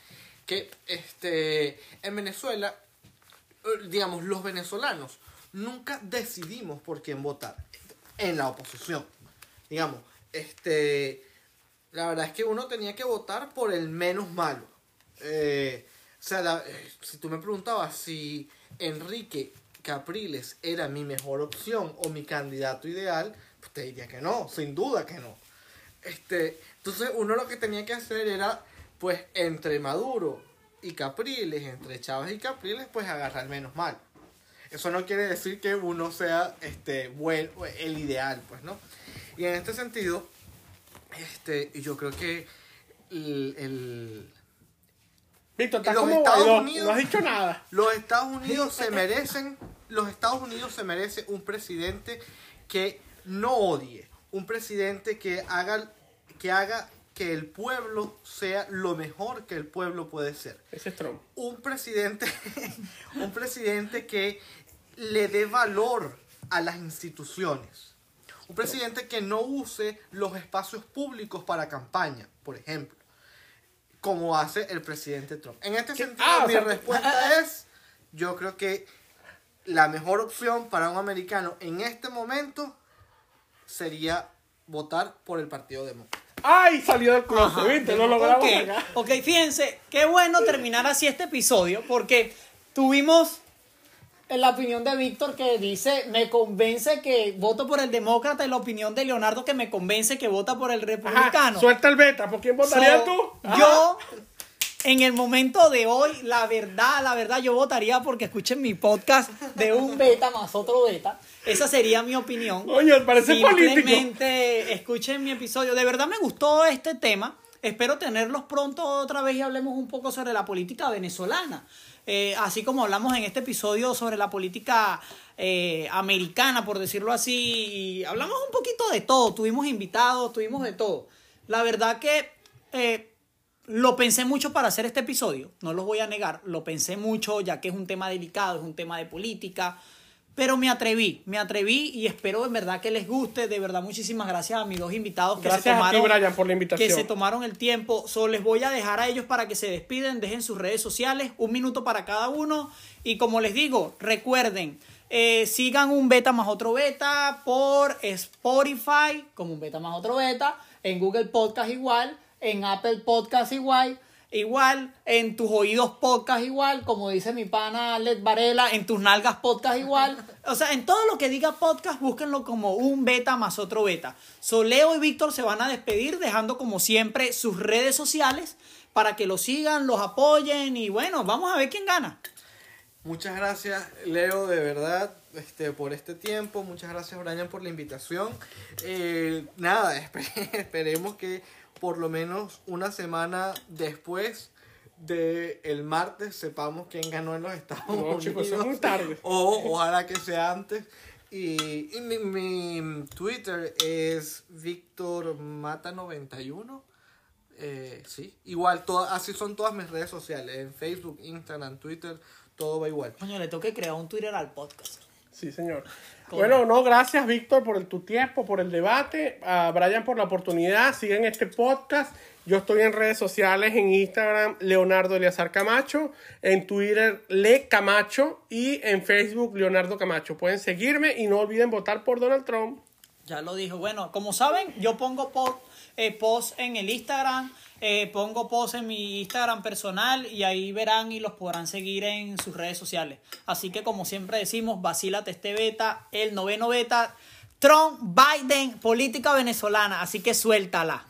Que este, en Venezuela, eh, digamos, los venezolanos nunca decidimos por quién votar en la oposición. Digamos, este, la verdad es que uno tenía que votar por el menos malo. Eh, o sea, la- eh, si tú me preguntabas si Enrique Capriles era mi mejor opción o mi candidato ideal, pues te diría que no, sin duda que no. Este, entonces uno lo que tenía que hacer era, pues, entre Maduro y Capriles, entre Chávez y Capriles, pues agarrar menos mal. Eso no quiere decir que uno sea este buen, el ideal, pues, ¿no? Y en este sentido, este, yo creo que el, el- Víctor, estás Los como Estados. Unidos- No has dicho nada. los Estados Unidos se merecen, los Estados Unidos se merece un presidente que no odie, un presidente que haga, que haga que el pueblo sea lo mejor que el pueblo puede ser. Ese es Trump. un presidente, un presidente que le dé valor a las instituciones. Un presidente que no use los espacios públicos para campaña, por ejemplo, como hace el presidente Trump. En este ¿Qué? sentido, Ah, o mi sea, respuesta es, yo creo que la mejor opción para un americano en este momento sería votar por el Partido Demócrata. ¡Ay! Salió del closet. ¿viste? Lo logramos ok, acá. ok, fíjense, qué bueno terminar así este episodio porque tuvimos en la opinión de Víctor que dice, me convence que voto por el demócrata y la opinión de Leonardo que me convence que vota por el Ajá, republicano. suelta el beta. ¿Por quién votarías So, tú? Ajá. Yo, en el momento de hoy, la verdad, la verdad, yo votaría porque escuchen mi podcast de un beta más otro beta. Esa sería mi opinión. Oye, parece político. Simplemente escuchen mi episodio. De verdad me gustó este tema. espero tenerlos pronto otra vez y hablemos un poco sobre la política venezolana. Eh, así como hablamos en este episodio sobre la política eh, americana, por decirlo así, hablamos un poquito de todo, tuvimos invitados, tuvimos de todo. La verdad que eh, lo pensé mucho para hacer este episodio, no los voy a negar, lo pensé mucho ya que es un tema delicado, es un tema de política, pero me atreví, me atreví y espero en verdad que les guste, de verdad muchísimas gracias a mis dos invitados que Gracias se a ti, tomaron Brian, por la invitación. que se tomaron el tiempo. Solo les voy a dejar a ellos para que se despiden, dejen sus redes sociales, un minuto para cada uno. Y como les digo, recuerden, eh, sigan un beta más otro beta por Spotify, como un beta más otro beta, en Google Podcast igual, en Apple Podcast igual. Igual, en tus oídos podcast igual, como dice mi pana Led Varela, en tus nalgas podcast igual. O sea, en todo lo que diga podcast, búsquenlo como un beta más otro beta. So, Leo y Víctor se van a despedir dejando como siempre sus redes sociales para que los sigan, los apoyen y bueno, vamos a ver quién gana. Muchas gracias, Leo, de verdad, este, por este tiempo. Muchas gracias, Brian, por la invitación. Eh, nada, espe- esperemos que por lo menos una semana después de el martes sepamos quién ganó en los Estados No, Unidos. chicos, eso es muy tarde. O ojalá que sea antes. Y, y mi, mi Twitter es Víctor Mata 91. Eh, sí, igual, así son todas mis redes sociales. En Facebook, Instagram, Twitter, todo va igual. Coño, le toque crear un Twitter al podcast. Sí, señor. Bueno, no, gracias Víctor por el, tu tiempo, por el debate, a Brian por la oportunidad, siguen este podcast. Yo estoy en redes sociales, en Instagram, Leonardo Eleazar Camacho, en Twitter, Le Camacho y en Facebook, Leonardo Camacho. Pueden seguirme y no olviden votar por Donald Trump. Ya lo dijo. Bueno, como saben, yo pongo post, eh, en el Instagram, eh, pongo post en mi Instagram personal y ahí verán y los podrán seguir en sus redes sociales. Así que como siempre decimos, vacílate este beta, el noveno beta, Trump, Biden, política venezolana. Así que suéltala.